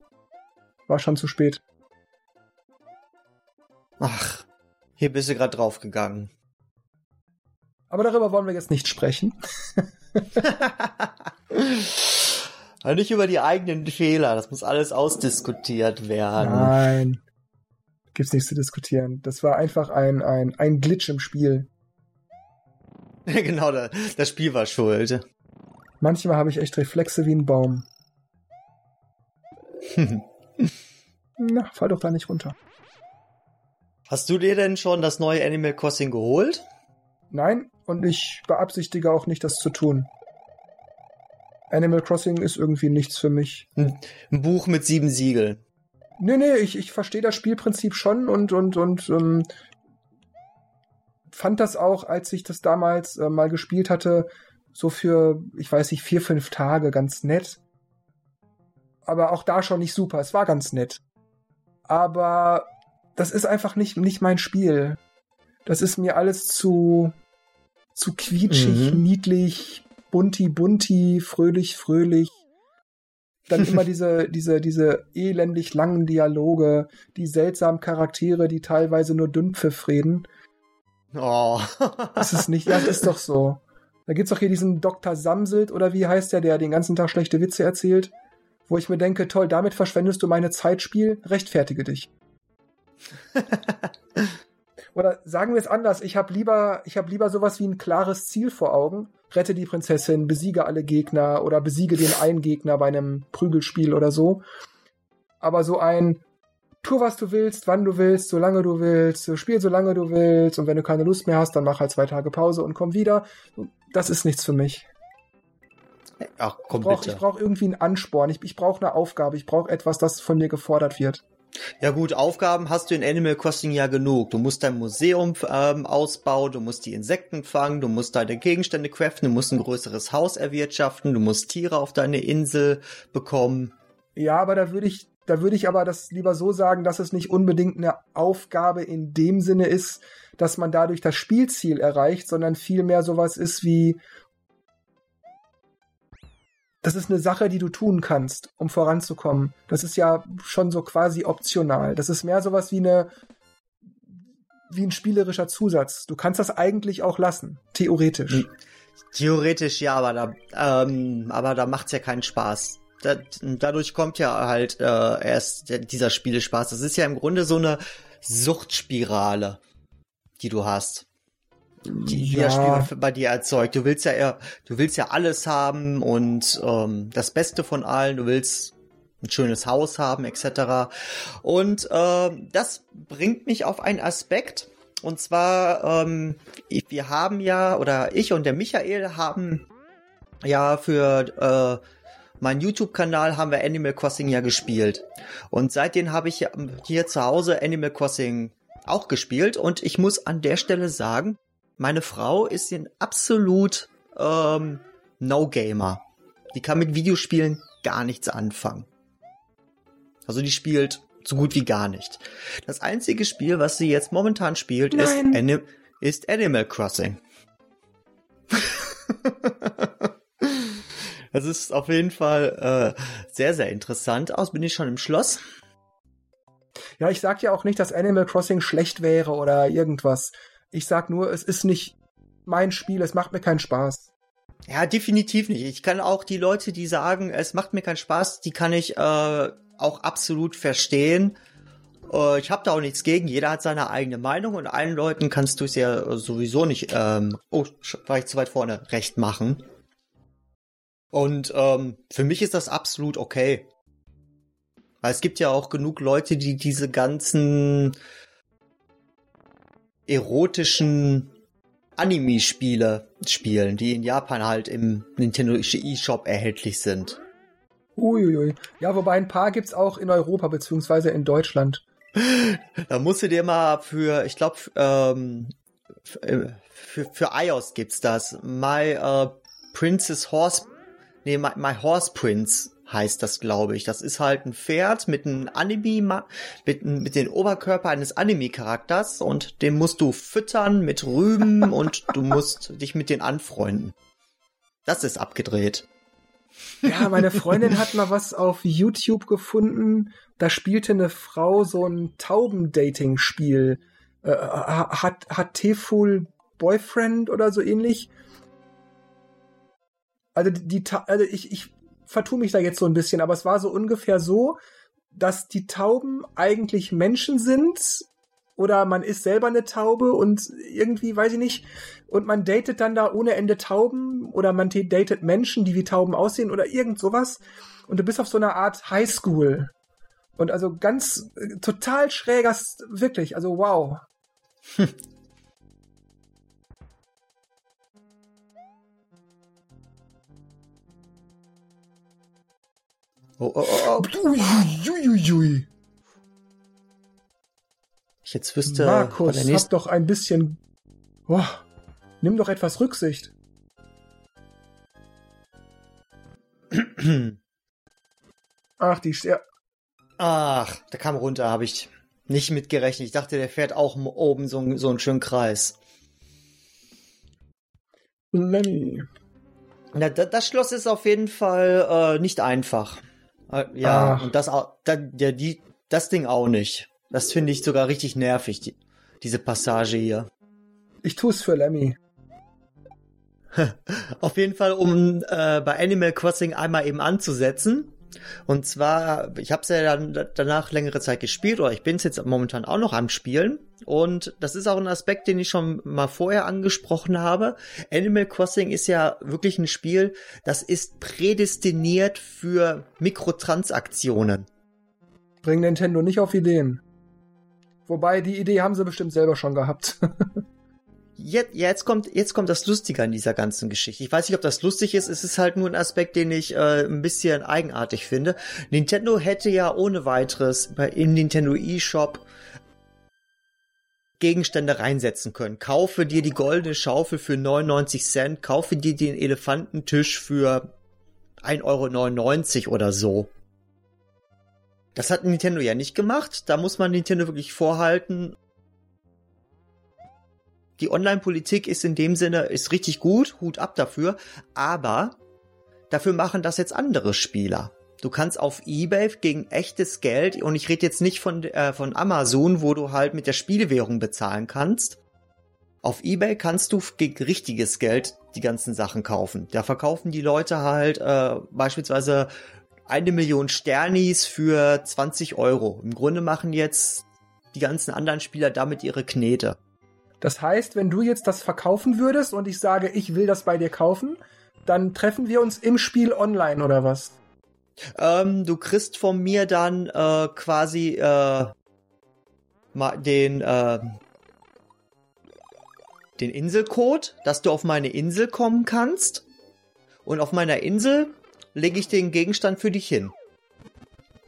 War schon zu spät. Ach, hier bist du gerade draufgegangen. Aber darüber wollen wir jetzt nicht sprechen. Aber [LAUGHS] nicht über die eigenen Fehler, das muss alles ausdiskutiert werden. Nein. Gibt's nichts zu diskutieren. Das war einfach ein, ein, ein Glitch im Spiel. [LAUGHS] genau, da- das Spiel war schuld. Manchmal habe ich echt Reflexe wie ein Baum. [LAUGHS] Na, fall doch da nicht runter. Hast du dir denn schon das neue Animal Crossing geholt? Nein, und ich beabsichtige auch nicht, das zu tun. Animal Crossing ist irgendwie nichts für mich. Ein Buch mit sieben Siegeln. Nee, nee, ich, ich verstehe das Spielprinzip schon und, und, und ähm, fand das auch, als ich das damals äh, mal gespielt hatte, so für, ich weiß nicht, vier, fünf Tage ganz nett. aber auch da schon nicht super. Es war ganz nett. Aber das ist einfach nicht, nicht mein Spiel. Das ist mir alles zu, zu quietschig, mhm. niedlich, bunti, bunti, fröhlich, fröhlich. Dann immer [LAUGHS] diese, diese, diese elendig langen Dialoge, die seltsamen Charaktere, die teilweise nur Dünnpfiff reden. Oh. das ist nicht, ja, das ist doch so. Da gibt's doch hier diesen Dr. Samselt, oder wie heißt der, der den ganzen Tag schlechte Witze erzählt, wo ich mir denke, toll, damit verschwendest du meine Zeitspiel, rechtfertige dich. [LAUGHS] oder sagen wir es anders, ich habe lieber, ich habe lieber sowas wie ein klares Ziel vor Augen. Rette die Prinzessin, besiege alle Gegner oder besiege den einen Gegner bei einem Prügelspiel oder so. Aber so ein, tu was du willst, wann du willst, solange du willst, spiel solange du willst und wenn du keine Lust mehr hast, dann mach halt zwei Tage Pause und komm wieder. Das ist nichts für mich. Ach, komm ich brauche brauche irgendwie einen Ansporn, ich, ich brauche eine Aufgabe, ich brauche etwas, das von mir gefordert wird. Ja gut, Aufgaben hast du in Animal Crossing ja genug. Du musst dein Museum ähm, ausbauen, du musst die Insekten fangen, du musst deine Gegenstände craften, du musst ein größeres Haus erwirtschaften, du musst Tiere auf deine Insel bekommen. Ja, aber da würde ich da würde ich aber das lieber so sagen, dass es nicht unbedingt eine Aufgabe in dem Sinne ist, dass man dadurch das Spielziel erreicht, sondern vielmehr sowas ist wie, das ist eine Sache, die du tun kannst, um voranzukommen. Das ist ja schon so quasi optional. Das ist mehr sowas wie eine, wie ein spielerischer Zusatz. Du kannst das eigentlich auch lassen, theoretisch. Hm. Theoretisch ja, aber da, ähm, aber da macht's ja keinen Spaß da, dadurch kommt ja halt äh, erst dieser Spielespaß. Das ist ja im Grunde so eine Suchtspirale, die du hast. Die, ja. das Spiel bei dir erzeugt. Du willst ja eher, du willst ja alles haben und ähm, das Beste von allen. Du willst ein schönes Haus haben, etc. Und äh, das bringt mich auf einen Aspekt. Und zwar, ähm, wir haben ja, oder ich und der Michael haben ja für äh, mein YouTube-Kanal haben wir Animal Crossing ja gespielt. Und seitdem habe ich hier zu Hause Animal Crossing auch gespielt. Und ich muss an der Stelle sagen, meine Frau ist ein absolut ähm, No-Gamer. Die kann mit Videospielen gar nichts anfangen. Also die spielt so gut wie gar nicht. Das einzige Spiel, was sie jetzt momentan spielt, ist, Ani ist Animal Crossing. [LAUGHS] Das ist auf jeden Fall äh, sehr, sehr interessant. Aus bin ich schon im Schloss. Ja, ich sag ja auch nicht, dass Animal Crossing schlecht wäre oder irgendwas. Ich sag nur, es ist nicht mein Spiel, es macht mir keinen Spaß. Ja, definitiv nicht. Ich kann auch die Leute, die sagen, es macht mir keinen Spaß, die kann ich äh, auch absolut verstehen. Äh, ich habe da auch nichts gegen. Jeder hat seine eigene Meinung und allen Leuten kannst du es ja sowieso nicht, ähm, oh, war ich zu weit vorne, recht machen. Und ähm, für mich ist das absolut okay. Weil es gibt ja auch genug Leute, die diese ganzen erotischen Anime-Spiele spielen, die in Japan halt im Nintendo eShop erhältlich sind. Uiuiui. Ja, wobei ein paar gibt's auch in Europa beziehungsweise in Deutschland. [LAUGHS] Da musst du dir mal für, ich glaube, ähm, für, für, für iOS gibt's das. My uh, Princess Horse Nee, My, My Horse Prince heißt das, glaube ich. Das ist halt ein Pferd mit einem Anime, mit, mit dem Oberkörper eines Anime-Charakters und den musst du füttern mit Rüben [LAUGHS] und du musst dich mit denen anfreunden. Das ist abgedreht. Ja, meine Freundin hat mal was auf YouTube gefunden. Da spielte eine Frau so ein Taubendating-Spiel. Äh, hat, hat T-Full Boyfriend oder so ähnlich. Also die, also ich, ich vertue mich da jetzt so ein bisschen, aber es war so ungefähr so, dass die Tauben eigentlich Menschen sind oder man ist selber eine Taube und irgendwie, weiß ich nicht, und man datet dann da ohne Ende Tauben oder man datet Menschen, die wie Tauben aussehen oder irgend sowas und du bist auf so einer Art Highschool. Und also ganz äh, total schräger, wirklich, also wow. [LAUGHS] Oh, oh, oh, oh. Uiuiui. Ich jetzt wüsste. Markus, hab doch ein bisschen. Oh, nimm doch etwas Rücksicht. Ach, die ja. Ach, der kam runter, habe ich nicht mitgerechnet. Ich dachte, der fährt auch oben so, so einen schönen Kreis. Lenny. Na, das Schloss ist auf jeden Fall äh, nicht einfach. Äh, ja, Ach. und das, da, ja, die, das Ding auch nicht. Das finde ich sogar richtig nervig, die, diese Passage hier. Ich tue es für Lemmy. [LAUGHS] Auf jeden Fall, um äh, bei Animal Crossing einmal eben anzusetzen. Und zwar, ich habe es ja dann danach längere Zeit gespielt, oder ich bin es jetzt momentan auch noch am Spielen. Und das ist auch ein Aspekt, den ich schon mal vorher angesprochen habe. Animal Crossing ist ja wirklich ein Spiel, das ist prädestiniert für Mikrotransaktionen. Bring Nintendo nicht auf Ideen. Wobei, die Idee haben sie bestimmt selber schon gehabt. [LAUGHS] Jetzt, jetzt kommt jetzt kommt das Lustige an dieser ganzen Geschichte. Ich weiß nicht, ob das lustig ist. Es ist halt nur ein Aspekt, den ich äh, ein bisschen eigenartig finde. Nintendo hätte ja ohne weiteres im Nintendo eShop Gegenstände reinsetzen können. Kaufe dir die goldene Schaufel für 99 Cent, kaufe dir den Elefantentisch für 1,99 Euro oder so. Das hat Nintendo ja nicht gemacht. Da muss man Nintendo wirklich vorhalten die Online-Politik ist in dem Sinne, ist richtig gut, Hut ab dafür, aber dafür machen das jetzt andere Spieler. Du kannst auf eBay gegen echtes Geld, und ich rede jetzt nicht von, äh, von Amazon, wo du halt mit der Spielewährung bezahlen kannst. Auf eBay kannst du gegen richtiges Geld die ganzen Sachen kaufen. Da verkaufen die Leute halt äh, beispielsweise eine Million Sternis für 20 Euro. Im Grunde machen jetzt die ganzen anderen Spieler damit ihre Knete. Das heißt, wenn du jetzt das verkaufen würdest und ich sage, ich will das bei dir kaufen, dann treffen wir uns im Spiel online oder was? Ähm, du kriegst von mir dann äh, quasi äh, den äh, den Inselcode, dass du auf meine Insel kommen kannst. Und auf meiner Insel lege ich den Gegenstand für dich hin.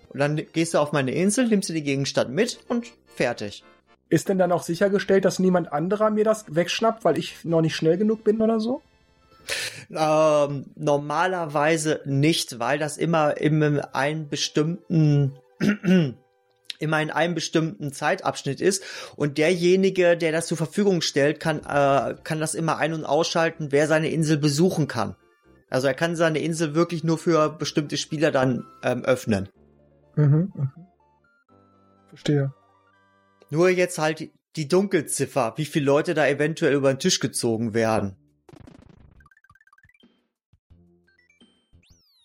Und dann gehst du auf meine Insel, nimmst du den Gegenstand mit und fertig. Ist denn dann auch sichergestellt, dass niemand anderer mir das wegschnappt, weil ich noch nicht schnell genug bin oder so? Ähm, normalerweise nicht, weil das immer in einem bestimmten [CLEARS THROAT] immer in einem bestimmten Zeitabschnitt ist und derjenige, der das zur Verfügung stellt, kann äh, kann das immer ein- und ausschalten, wer seine Insel besuchen kann. Also er kann seine Insel wirklich nur für bestimmte Spieler dann ähm, öffnen. Mhm, mh. Verstehe. Nur jetzt halt die Dunkelziffer, wie viele Leute da eventuell über den Tisch gezogen werden.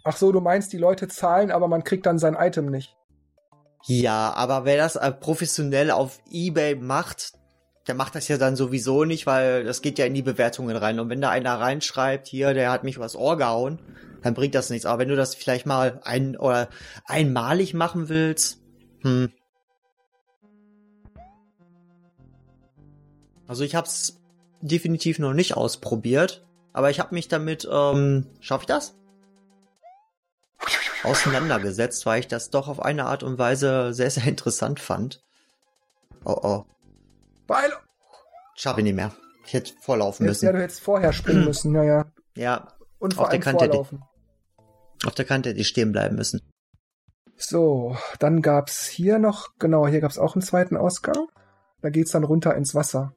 Ach so, du meinst, die Leute zahlen, aber man kriegt dann sein Item nicht. Ja, aber wer das äh, professionell auf eBay macht, der macht das ja dann sowieso nicht, weil das geht ja in die Bewertungen rein. Und wenn da einer reinschreibt, hier, der hat mich was Ohr gehauen, dann bringt das nichts. Aber wenn du das vielleicht mal ein oder einmalig machen willst, hm, Also ich habe es definitiv noch nicht ausprobiert, aber ich habe mich damit, ähm, schaffe ich das? Auseinandergesetzt, weil ich das doch auf eine Art und Weise sehr, sehr interessant fand. Oh oh. Weil. Schaffe ich nicht mehr. Ich hätte vorlaufen müssen. Ja, du hättest vorher springen [CLEARS THROAT] müssen, naja. Ja. Und vor auf der Kante vorlaufen. Die, auf der Kante hätte ich stehen bleiben müssen. So, dann gab's hier noch, genau, hier gab's auch einen zweiten Ausgang. Da geht's dann runter ins Wasser.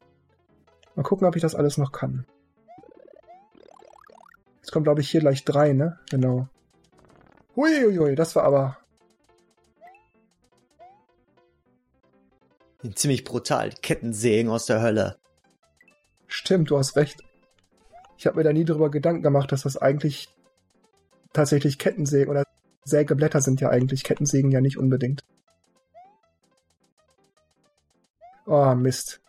Mal gucken, ob ich das alles noch kann. Jetzt kommt, glaube ich, hier gleich drei, ne? Genau. Huiuiui, das war aber... Ziemlich brutal. Kettensägen aus der Hölle. Stimmt, du hast recht. Ich habe mir da nie drüber Gedanken gemacht, dass das eigentlich tatsächlich Kettensägen oder Sägeblätter sind ja eigentlich Kettensägen ja nicht unbedingt. Oh, Mist.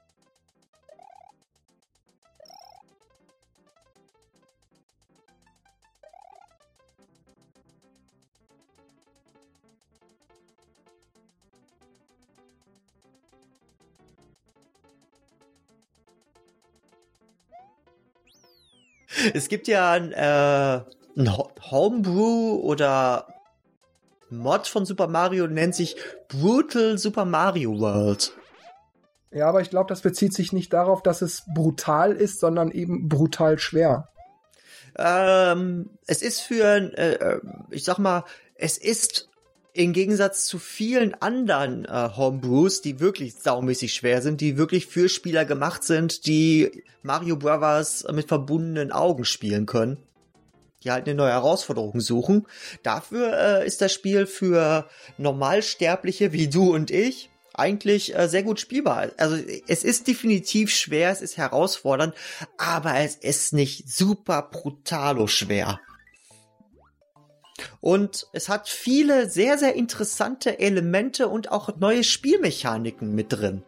[LAUGHS] Es gibt ja ein, äh, ein Homebrew oder Mod von Super Mario, nennt sich Brutal Super Mario World. Ja, aber ich glaube, das bezieht sich nicht darauf, dass es brutal ist, sondern eben brutal schwer. Ähm, es ist für, äh, äh, ich sag mal, es ist im Gegensatz zu vielen anderen äh, Homebrews, die wirklich saumäßig schwer sind, die wirklich für Spieler gemacht sind, die Mario Brothers mit verbundenen Augen spielen können, die halt eine neue Herausforderung suchen. Dafür äh, ist das Spiel für Normalsterbliche wie du und ich eigentlich äh, sehr gut spielbar. Also es ist definitiv schwer, es ist herausfordernd, aber es ist nicht super brutalo schwer. Und es hat viele sehr, sehr interessante Elemente und auch neue Spielmechaniken mit drin.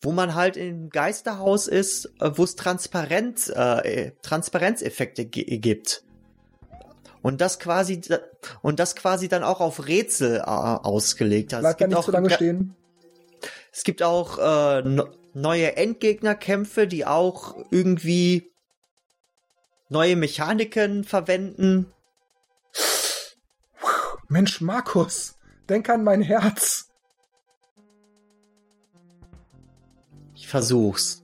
Wo man halt im Geisterhaus ist, äh, wo es Transparenz, äh, Transparenzeffekte gibt. Und das quasi, und das quasi dann auch auf Rätsel äh, ausgelegt hat. Bleibt da nicht so lange stehen. Es gibt auch äh, neue Endgegnerkämpfe, die auch irgendwie neue Mechaniken verwenden. Mensch, Markus, denk an mein Herz. Ich versuch's.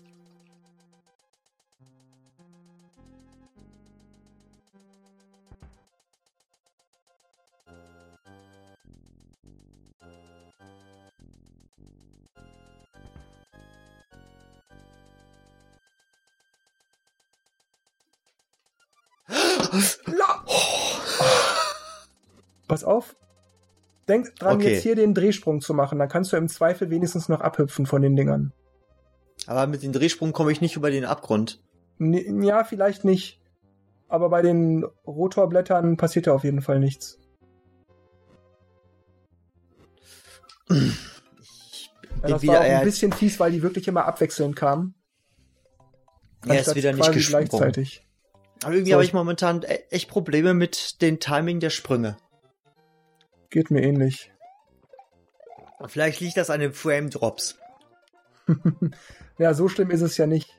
Pass auf. Denk dran, okay. jetzt hier den Drehsprung zu machen. Dann kannst du im Zweifel wenigstens noch abhüpfen von den Dingern. Aber mit dem Drehsprung komme ich nicht über den Abgrund. N ja, vielleicht nicht. Aber bei den Rotorblättern passiert ja auf jeden Fall nichts. Ich ja, das war auch ein bisschen fies, weil die wirklich immer abwechselnd kamen. Er ist wieder nicht gesprungen. gleichzeitig. Aber irgendwie so, habe ich momentan e-, echt Probleme mit dem Timing der Sprünge. Geht mir ähnlich. Vielleicht liegt das an den Frame Drops. [LAUGHS] ja, so schlimm ist es ja nicht.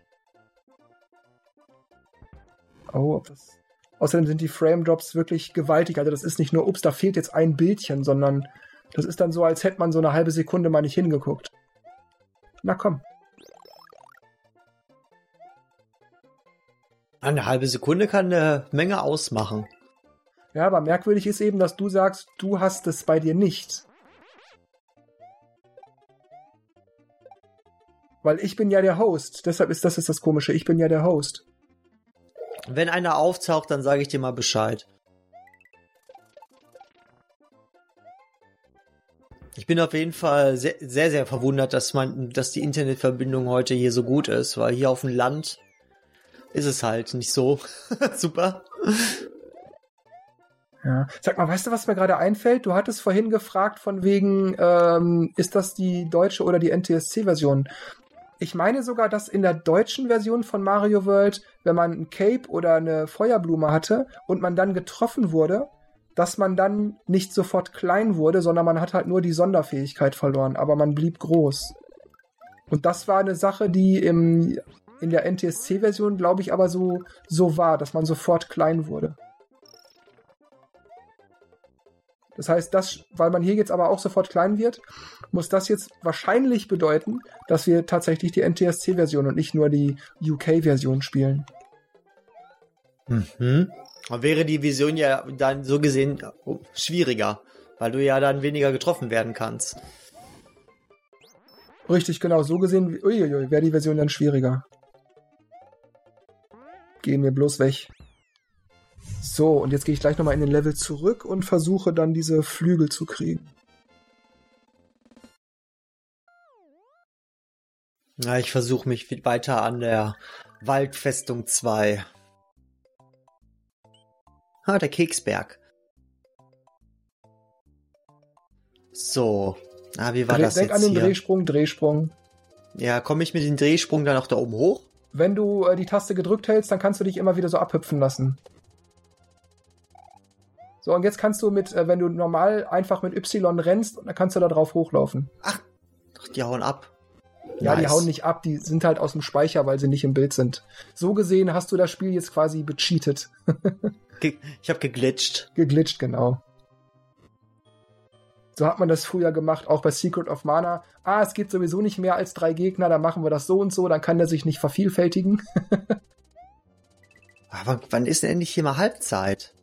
Oh, ob das. Außerdem sind die Frame Drops wirklich gewaltig. Also das ist nicht nur, ups, da fehlt jetzt ein Bildchen, sondern das ist dann so, als hätte man so eine halbe Sekunde mal nicht hingeguckt. Na komm. Eine halbe Sekunde kann eine Menge ausmachen. Ja, aber merkwürdig ist eben, dass du sagst, du hast es bei dir nicht. Weil ich bin ja der Host. Deshalb ist das ist das Komische. Ich bin ja der Host. Wenn einer auftaucht, dann sage ich dir mal Bescheid. Ich bin auf jeden Fall sehr, sehr, sehr verwundert, dass man, dass die Internetverbindung heute hier so gut ist, weil hier auf dem Land ist es halt nicht so [LAUGHS] super. Ja. Sag mal, weißt du, was mir gerade einfällt? Du hattest vorhin gefragt von wegen, ähm, ist das die deutsche oder die NTSC-Version? Ich meine sogar, dass in der deutschen Version von Mario World, wenn man ein Cape oder eine Feuerblume hatte und man dann getroffen wurde, dass man dann nicht sofort klein wurde, sondern man hat halt nur die Sonderfähigkeit verloren, aber man blieb groß. Und das war eine Sache, die im, in der NTSC-Version, glaube ich, aber so, so war, dass man sofort klein wurde. Das heißt, das, weil man hier jetzt aber auch sofort klein wird, muss das jetzt wahrscheinlich bedeuten, dass wir tatsächlich die NTSC-Version und nicht nur die UK-Version spielen. Mhm. Wäre die Vision ja dann so gesehen schwieriger, weil du ja dann weniger getroffen werden kannst. Richtig, genau. So gesehen, uiuiui, wäre die Version dann schwieriger. Gehen wir bloß weg. So, und jetzt gehe ich gleich nochmal in den Level zurück und versuche dann diese Flügel zu kriegen. Na, ich versuche mich weiter an der Waldfestung 2. Ah, der Keksberg. So. Ah, wie war Dreh, das denk jetzt an den hier? Drehsprung, Drehsprung. Ja, komme ich mit dem Drehsprung dann auch da oben hoch? Wenn du äh, die Taste gedrückt hältst, dann kannst du dich immer wieder so abhüpfen lassen. So, und jetzt kannst du mit, äh, wenn du normal einfach mit Y rennst, dann kannst du da drauf hochlaufen. Ach, die hauen ab. Ja, nice. die hauen nicht ab, die sind halt aus dem Speicher, weil sie nicht im Bild sind. So gesehen hast du das Spiel jetzt quasi becheatet. [LAUGHS] ich habe geglitscht. Geglitscht, genau. So hat man das früher gemacht, auch bei Secret of Mana. Ah, es geht sowieso nicht mehr als drei Gegner, dann machen wir das so und so, dann kann der sich nicht vervielfältigen. [LAUGHS] Aber wann ist denn endlich hier mal Halbzeit?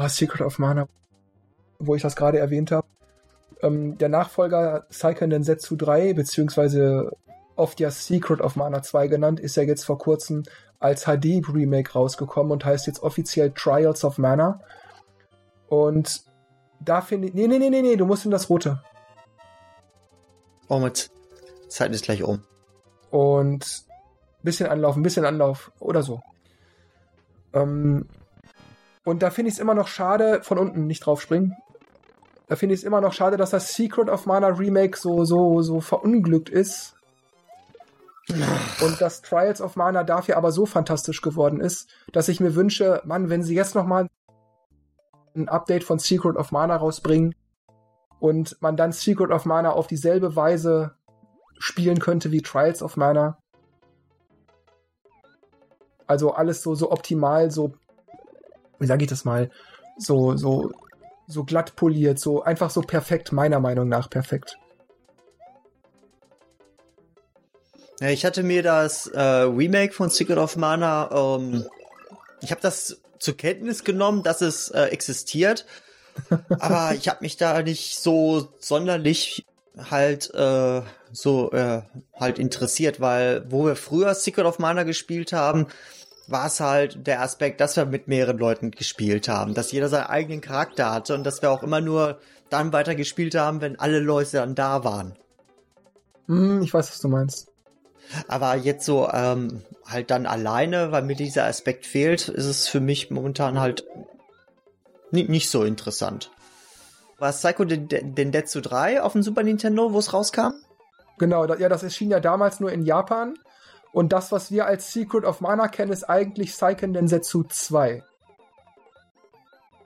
Ah, Secret of Mana. wo ich das gerade erwähnt habe. Ähm, der Nachfolger Seiken Densetsu 3, beziehungsweise oft ja Secret of Mana 2 genannt, ist ja jetzt vor kurzem als HD-Remake rausgekommen und heißt jetzt offiziell Trials of Mana. Und da finde ich. Nee, nee, nee, nee, nee, du musst in das Rote. Oh, mit Zeit ist gleich um. Und bisschen Anlauf, ein bisschen Anlauf oder so. Ähm, und da finde ich es immer noch schade, von unten nicht draufspringen. Da finde ich es immer noch schade, dass das Secret of Mana Remake so, so, so verunglückt ist. Und das Trials of Mana dafür aber so fantastisch geworden ist, dass ich mir wünsche, Mann, wenn sie jetzt nochmal ein Update von Secret of Mana rausbringen und man dann Secret of Mana auf dieselbe Weise spielen könnte wie Trials of Mana. Also alles so, so optimal, so, wie sage ich das mal, so, so, so glatt poliert, so einfach so perfekt, meiner Meinung nach perfekt. Ja, ich hatte mir das äh, Remake von Secret of Mana, ähm, ich habe das zur Kenntnis genommen, dass es äh, existiert, [LAUGHS] aber ich habe mich da nicht so sonderlich halt äh, so äh, halt interessiert, weil wo wir früher Secret of Mana gespielt haben, war es halt der Aspekt, dass wir mit mehreren Leuten gespielt haben, dass jeder seinen eigenen Charakter hatte und dass wir auch immer nur dann weiter gespielt haben, wenn alle Leute dann da waren. Hm, ich weiß, was du meinst. Aber jetzt so ähm, halt dann alleine, weil mir dieser Aspekt fehlt, ist es für mich momentan halt nicht so interessant. War Psycho Dendetsu 3 auf dem Super Nintendo, wo es rauskam? Genau, ja, das erschien ja damals nur in Japan. Und das, was wir als Secret of Mana kennen, ist eigentlich Seiken Densetsu 2.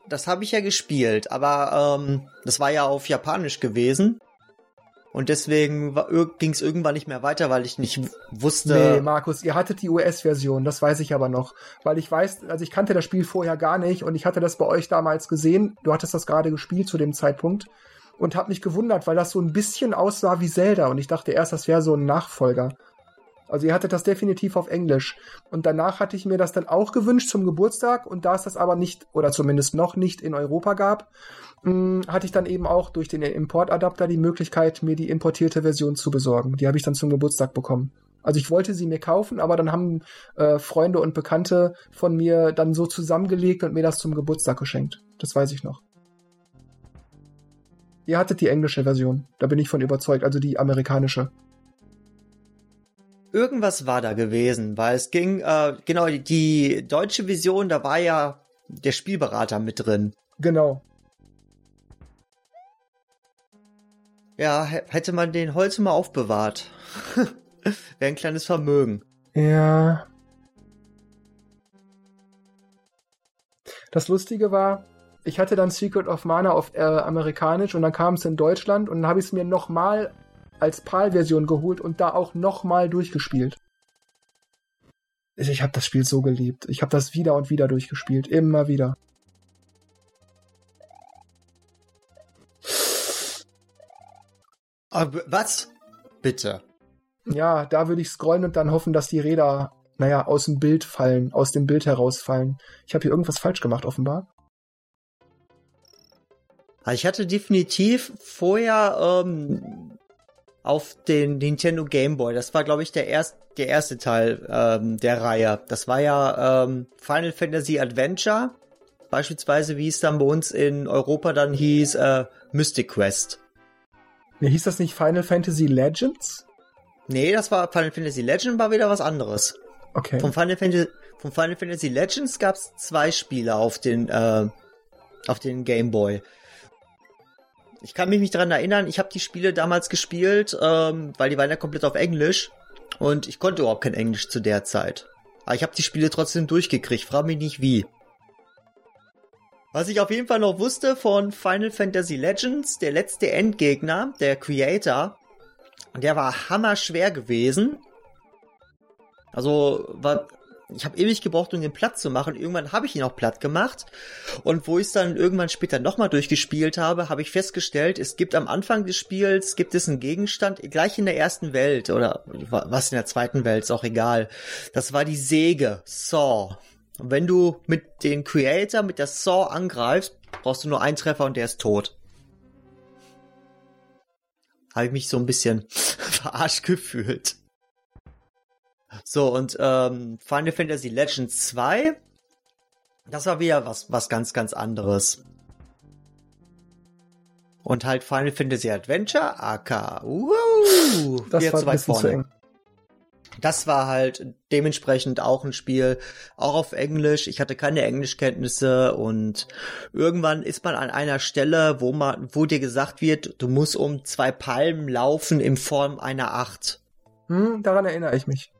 Das habe ich ja gespielt, aber ähm, das war ja auf Japanisch gewesen. Und deswegen ging es irgendwann nicht mehr weiter, weil ich nicht wusste. Nee, Markus, ihr hattet die US-Version, das weiß ich aber noch. Weil ich weiß, also ich kannte das Spiel vorher gar nicht und ich hatte das bei euch damals gesehen. Du hattest das gerade gespielt zu dem Zeitpunkt und hab mich gewundert, weil das so ein bisschen aussah wie Zelda und ich dachte erst, das wäre so ein Nachfolger. Also ihr hattet das definitiv auf Englisch. Und danach hatte ich mir das dann auch gewünscht zum Geburtstag und da es das aber nicht, oder zumindest noch nicht in Europa gab, mh, hm, hatte ich dann eben auch durch den Importadapter die Möglichkeit, mir die importierte Version zu besorgen. Die habe ich dann zum Geburtstag bekommen. Also ich wollte sie mir kaufen, aber dann haben äh, Freunde und Bekannte von mir dann so zusammengelegt und mir das zum Geburtstag geschenkt. Das weiß ich noch. Ihr hattet die englische Version, da bin ich von überzeugt, also die amerikanische irgendwas war da gewesen, weil es ging, äh, genau, die deutsche Vision, da war ja der Spielberater mit drin. Genau. Ja, hätte man den Holz mal aufbewahrt. [LAUGHS] Wäre ein kleines Vermögen. Ja. Das Lustige war, ich hatte dann Secret of Mana auf äh, amerikanisch und dann kam es in Deutschland und dann habe ich es mir nochmal als PAL-Version geholt und da auch nochmal durchgespielt. Ich habe das Spiel so geliebt. Ich habe das wieder und wieder durchgespielt. Immer wieder. Aber was? Bitte. Ja, da würde ich scrollen und dann hoffen, dass die Räder, naja, aus dem Bild fallen, aus dem Bild herausfallen. Ich habe hier irgendwas falsch gemacht, offenbar. Ich hatte definitiv vorher ähm, auf den Nintendo Game Boy. Das war, glaube ich, der, erst, der erste Teil ähm, der Reihe. Das war ja ähm, Final Fantasy Adventure. Beispielsweise, wie es dann bei uns in Europa dann hieß, äh, Mystic Quest. Nee, hieß das nicht Final Fantasy Legends? Nee, das war Final Fantasy Legends, war wieder was anderes. Okay. Von Final Fantasy, von Final Fantasy Legends gab es zwei Spiele auf den, äh, auf den Game Boy. Ich kann mich nicht daran erinnern, ich habe die Spiele damals gespielt, ähm, weil die waren ja komplett auf Englisch und ich konnte überhaupt kein Englisch zu der Zeit. Aber ich habe die Spiele trotzdem durchgekriegt, frag mich nicht wie. Was ich auf jeden Fall noch wusste von Final Fantasy Legends, der letzte Endgegner, der Creator, der war hammerschwer gewesen. Also war ich habe ewig gebraucht, um den platt zu machen. Irgendwann habe ich ihn auch platt gemacht. Und wo ich es dann irgendwann später nochmal durchgespielt habe, habe ich festgestellt, es gibt am Anfang des Spiels, gibt es einen Gegenstand, gleich in der ersten Welt oder was in der zweiten Welt, ist auch egal. Das war die Säge, Saw. Und wenn du mit den Creator, mit der Saw angreifst, brauchst du nur einen Treffer und der ist tot. Habe ich mich so ein bisschen [LAUGHS] verarscht gefühlt. So, und ähm, Final Fantasy Legends 2, das war wieder was, was ganz, ganz anderes. Und halt Final Fantasy Adventure, AK. Uh, das war zu weit vorne. Das war halt dementsprechend auch ein Spiel, auch auf Englisch. Ich hatte keine Englischkenntnisse und irgendwann ist man an einer Stelle, wo man, wo dir gesagt wird, du musst um zwei Palmen laufen in Form einer Acht. Hm, daran erinnere ich mich.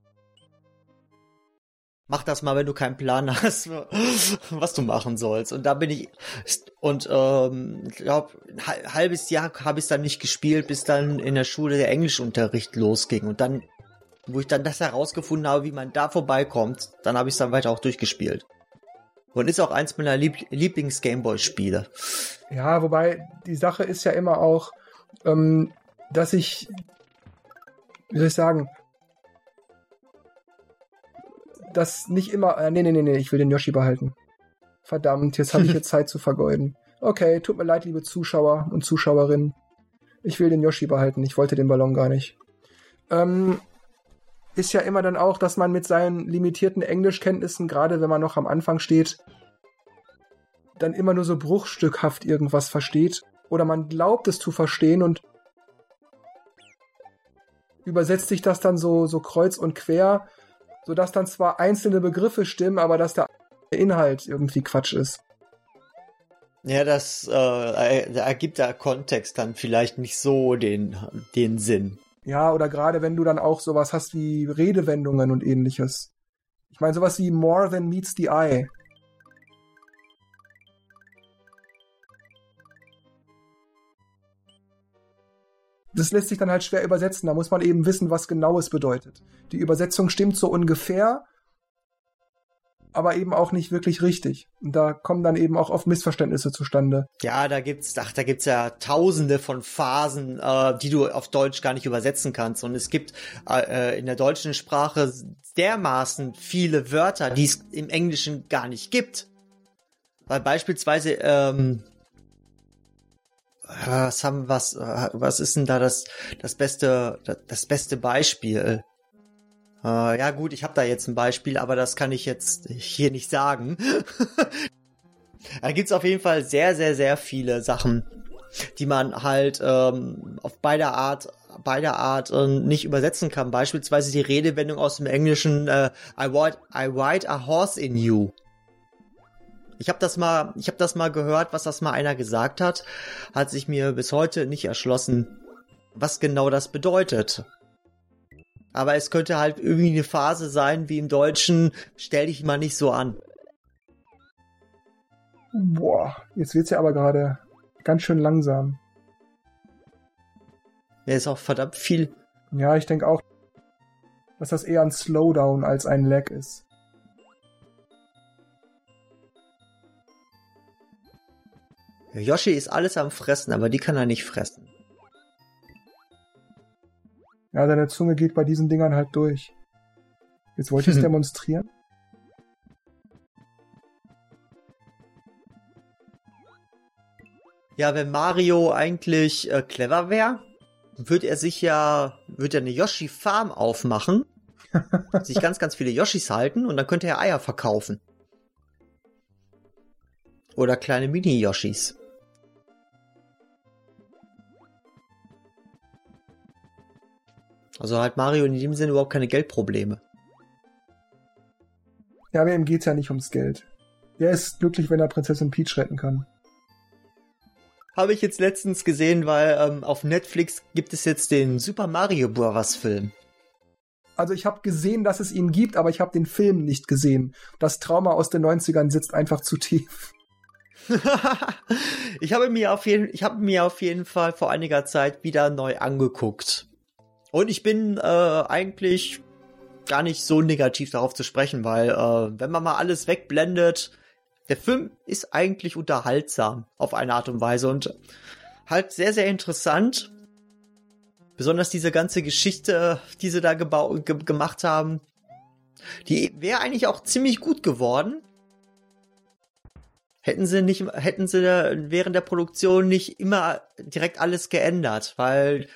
Mach das mal, wenn du keinen Plan [LAUGHS] hast, was du machen sollst. Und da bin ich und ähm, glaube ein halbes Jahr habe ich dann nicht gespielt, bis dann in der Schule der Englischunterricht losging und dann, wo ich dann das herausgefunden habe, wie man da vorbeikommt, dann habe ich es dann weiter auch durchgespielt. Und ist auch eins meiner Lieb Lieblings-Gameboy-Spiele. Ja, wobei die Sache ist ja immer auch, ähm, dass ich, wie soll ich sagen, das nicht immer. Äh, nee, nee, nee, nee, ich will den Yoshi behalten. Verdammt, jetzt habe ich hier [LAUGHS] Zeit zu vergeuden. Okay, tut mir leid, liebe Zuschauer und Zuschauerinnen. Ich will den Yoshi behalten. Ich wollte den Ballon gar nicht. Ähm, ist ja immer dann auch, dass man mit seinen limitierten Englischkenntnissen, gerade wenn man noch am Anfang steht, dann immer nur so bruchstückhaft irgendwas versteht. Oder man glaubt es zu verstehen und übersetzt sich das dann so, so kreuz und quer sodass dann zwar einzelne Begriffe stimmen, aber dass der Inhalt irgendwie Quatsch ist. Ja, das äh, ergibt der Kontext dann vielleicht nicht so den, den Sinn. Ja, oder gerade wenn du dann auch sowas hast wie Redewendungen und ähnliches. Ich meine, sowas wie more than meets the eye. Das lässt sich dann halt schwer übersetzen. Da muss man eben wissen, was genau es bedeutet. Die Übersetzung stimmt so ungefähr, aber eben auch nicht wirklich richtig. Und da kommen dann eben auch oft Missverständnisse zustande. Ja, da gibt's, ach, da gibt's ja tausende von Phasen, äh, die du auf Deutsch gar nicht übersetzen kannst. Und es gibt äh, in der deutschen Sprache dermaßen viele Wörter, die es im Englischen gar nicht gibt. Weil beispielsweise ähm, haben was was ist denn da das das beste das beste Beispiel? Äh, ja gut, ich habe da jetzt ein Beispiel, aber das kann ich jetzt hier nicht sagen. [LAUGHS] da gibt's auf jeden Fall sehr sehr sehr viele Sachen, die man halt ähm, auf beider Art beider Art äh, nicht übersetzen kann. Beispielsweise die Redewendung aus dem Englischen äh, I, ride, I ride a horse in you. Ich habe das mal, ich habe das mal gehört, was das mal einer gesagt hat, hat sich mir bis heute nicht erschlossen, was genau das bedeutet. Aber es könnte halt irgendwie eine Phase sein, wie im Deutschen, stell dich mal nicht so an. Boah, jetzt wird's ja aber gerade ganz schön langsam. Ja, ist auch verdammt viel. Ja, ich denke auch, dass das eher ein Slowdown als ein Lag ist. Yoshi ist alles am Fressen, aber die kann er nicht fressen. Ja, deine Zunge geht bei diesen Dingern halt durch. Jetzt wollte ich es demonstrieren. Ja, wenn Mario eigentlich äh, clever wäre, würde er sich ja, würde er eine Yoshi-Farm aufmachen, [LAUGHS] sich ganz, ganz viele Yoshis halten und dann könnte er Eier verkaufen. Oder kleine Mini-Yoshis. Also hat Mario in dem Sinne überhaupt keine Geldprobleme. Ja, aber ihm geht's ja nicht ums Geld. Er ist glücklich, wenn er Prinzessin Peach retten kann. Habe ich jetzt letztens gesehen, weil ähm, auf Netflix gibt es jetzt den Super Mario Bros. Film. Also ich habe gesehen, dass es ihn gibt, aber ich habe den Film nicht gesehen. Das Trauma aus den 90ern sitzt einfach zu tief. [LAUGHS] ich habe mir auf jeden, ich habe mir auf jeden Fall vor einiger Zeit wieder neu angeguckt. Und ich bin äh, eigentlich gar nicht so negativ darauf zu sprechen, weil äh, wenn man mal alles wegblendet, der Film ist eigentlich unterhaltsam auf eine Art und Weise und halt sehr, sehr interessant. Besonders diese ganze Geschichte, die sie da ge gemacht haben, die wäre eigentlich auch ziemlich gut geworden. hätten sie nicht, hätten sie während der Produktion nicht immer direkt alles geändert, weil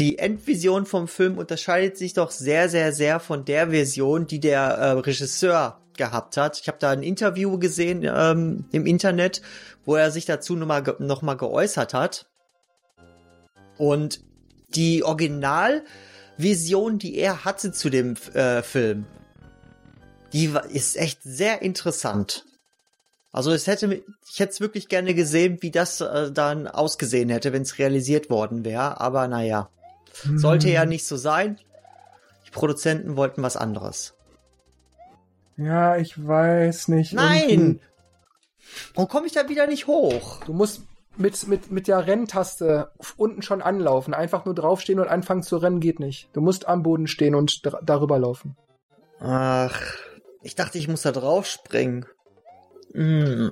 die Endvision vom Film unterscheidet sich doch sehr, sehr, sehr von der Version, die der äh, Regisseur gehabt hat. Ich habe da ein Interview gesehen ähm, im Internet, wo er sich dazu nochmal noch mal geäußert hat. Und die Originalvision, die er hatte zu dem äh, Film, die ist echt sehr interessant. Also es hätte, ich hätte es wirklich gerne gesehen, wie das äh, dann ausgesehen hätte, wenn es realisiert worden wäre. Aber naja, hm. sollte ja nicht so sein. Die Produzenten wollten was anderes. Ja, ich weiß nicht. Nein! Warum komme ich da wieder nicht hoch? Du musst mit, mit, mit der Renntaste unten schon anlaufen. Einfach nur draufstehen und anfangen zu rennen geht nicht. Du musst am Boden stehen und darüber laufen. Ach, ich dachte, ich muss da drauf springen. Mm.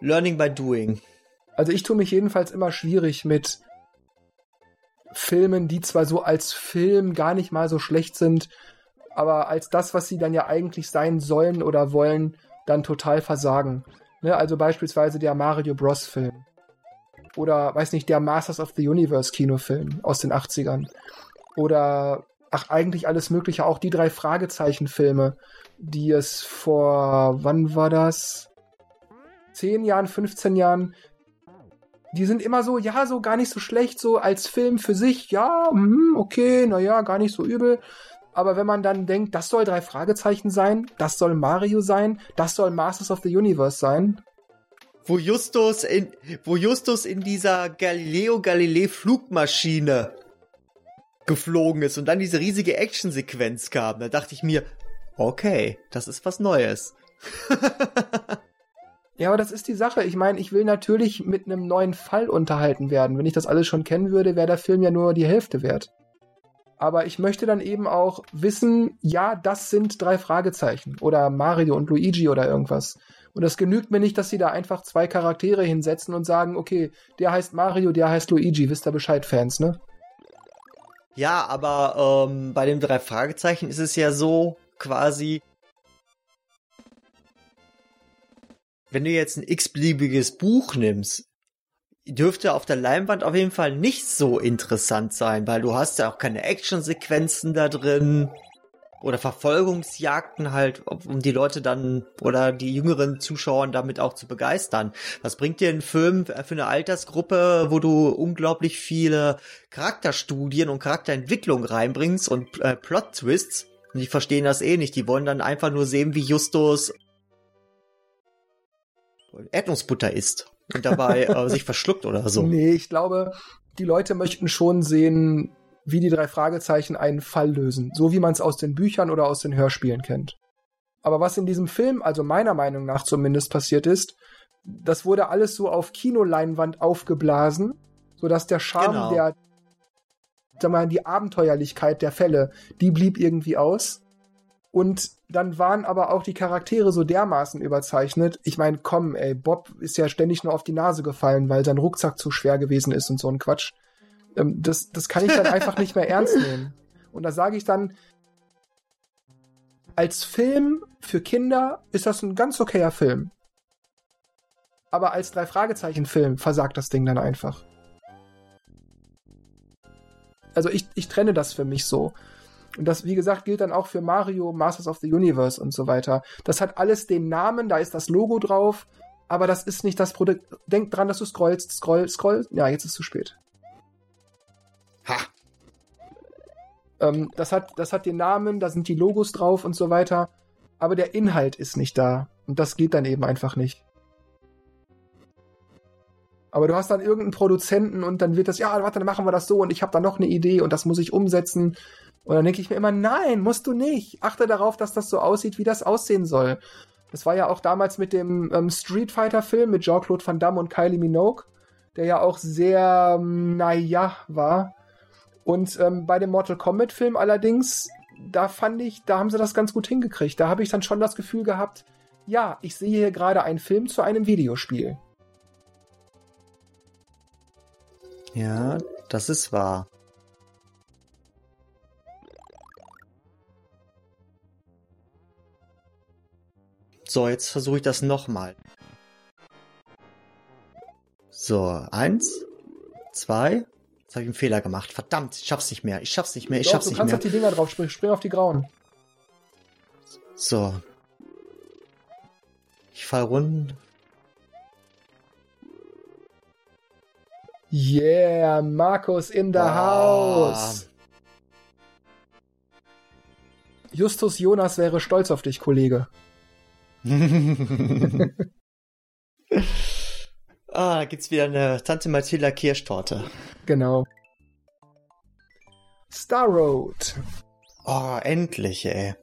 Learning by doing. Also ich tue mich jedenfalls immer schwierig mit Filmen, die zwar so als Film gar nicht mal so schlecht sind, aber als das, was sie dann ja eigentlich sein sollen oder wollen, dann total versagen. Ne? Also beispielsweise der Mario Bros. Film. Oder, weiß nicht, der Masters of the Universe Kinofilm aus den 80ern. Oder, ach, eigentlich alles Mögliche, auch die drei Fragezeichen-Filme die es vor, wann war das? 10 Jahren, 15 Jahren, die sind immer so, ja, so gar nicht so schlecht, so als Film für sich, ja, mm, okay, naja, gar nicht so übel. Aber wenn man dann denkt, das soll drei Fragezeichen sein, das soll Mario sein, das soll Masters of the Universe sein. Wo Justus in, wo Justus in dieser Galileo Galilei Flugmaschine geflogen ist und dann diese riesige Actionsequenz kam, da dachte ich mir, okay, das ist was Neues. [LAUGHS] ja, aber das ist die Sache. Ich meine, ich will natürlich mit einem neuen Fall unterhalten werden. Wenn ich das alles schon kennen würde, wäre der Film ja nur die Hälfte wert. Aber ich möchte dann eben auch wissen, ja, das sind drei Fragezeichen. Oder Mario und Luigi oder irgendwas. Und es genügt mir nicht, dass sie da einfach zwei Charaktere hinsetzen und sagen, okay, der heißt Mario, der heißt Luigi. Wisst ihr Bescheid, Fans, ne? Ja, aber ähm, bei den drei Fragezeichen ist es ja so, quasi, wenn du jetzt ein x-beliebiges Buch nimmst, dürfte auf der Leinwand auf jeden Fall nicht so interessant sein, weil du hast ja auch keine Actionsequenzen da drin oder Verfolgungsjagden halt, um die Leute dann oder die jüngeren Zuschauer damit auch zu begeistern. Was bringt dir ein Film für eine Altersgruppe, wo du unglaublich viele Charakterstudien und Charakterentwicklung reinbringst und äh, Plot-Twists, die verstehen das eh nicht. Die wollen dann einfach nur sehen, wie Justus Erdnussbutter isst und dabei [LAUGHS] äh, sich verschluckt oder so. Nee, ich glaube, die Leute möchten schon sehen, wie die drei Fragezeichen einen Fall lösen. So wie man es aus den Büchern oder aus den Hörspielen kennt. Aber was in diesem Film, also meiner Meinung nach zumindest passiert ist, das wurde alles so auf Kinoleinwand aufgeblasen, sodass der Charme genau. der sag mal, die Abenteuerlichkeit der Fälle, die blieb irgendwie aus. Und dann waren aber auch die Charaktere so dermaßen überzeichnet. Ich meine, komm, ey, Bob ist ja ständig nur auf die Nase gefallen, weil sein Rucksack zu schwer gewesen ist und so ein Quatsch. Ähm, das, das kann ich dann [LAUGHS] einfach nicht mehr ernst nehmen. Und da sage ich dann, als Film für Kinder ist das ein ganz okayer Film. Aber als Drei-Fragezeichen-Film versagt das Ding dann einfach also ich, ich trenne das für mich so. Und das, wie gesagt, gilt dann auch für Mario, Masters of the Universe und so weiter. Das hat alles den Namen, da ist das Logo drauf, aber das ist nicht das Produkt. Denk dran, dass du scrollst, scroll, scroll. Ja, jetzt ist zu spät. Ha! Ähm, das, hat, das hat den Namen, da sind die Logos drauf und so weiter, aber der Inhalt ist nicht da. Und das geht dann eben einfach nicht. Aber du hast dann irgendeinen Produzenten und dann wird das, ja, warte, dann machen wir das so und ich habe da noch eine Idee und das muss ich umsetzen. Und dann denke ich mir immer, nein, musst du nicht. Achte darauf, dass das so aussieht, wie das aussehen soll. Das war ja auch damals mit dem ähm, Street Fighter Film mit Jean-Claude Van Damme und Kylie Minogue, der ja auch sehr, ähm, naja, war. Und ähm, bei dem Mortal Kombat Film allerdings, da fand ich, da haben sie das ganz gut hingekriegt. Da habe ich dann schon das Gefühl gehabt, ja, ich sehe hier gerade einen Film zu einem Videospiel. Ja, das ist wahr. So, jetzt versuche ich das nochmal. So, eins, zwei. Jetzt habe ich einen Fehler gemacht. Verdammt, ich schaff's nicht mehr. Ich schaff's nicht mehr. Ich Doch, schaff's du nicht kannst mehr. auf die Dinger drauf springen. Spring auf die grauen. So. Ich fall runter. Yeah, Markus in the Boah. house. Justus Jonas wäre stolz auf dich, Kollege. Ah, da gibt's wieder eine Tante Mathilda Kirschtorte. Genau. Star Road. Oh, endlich, ey.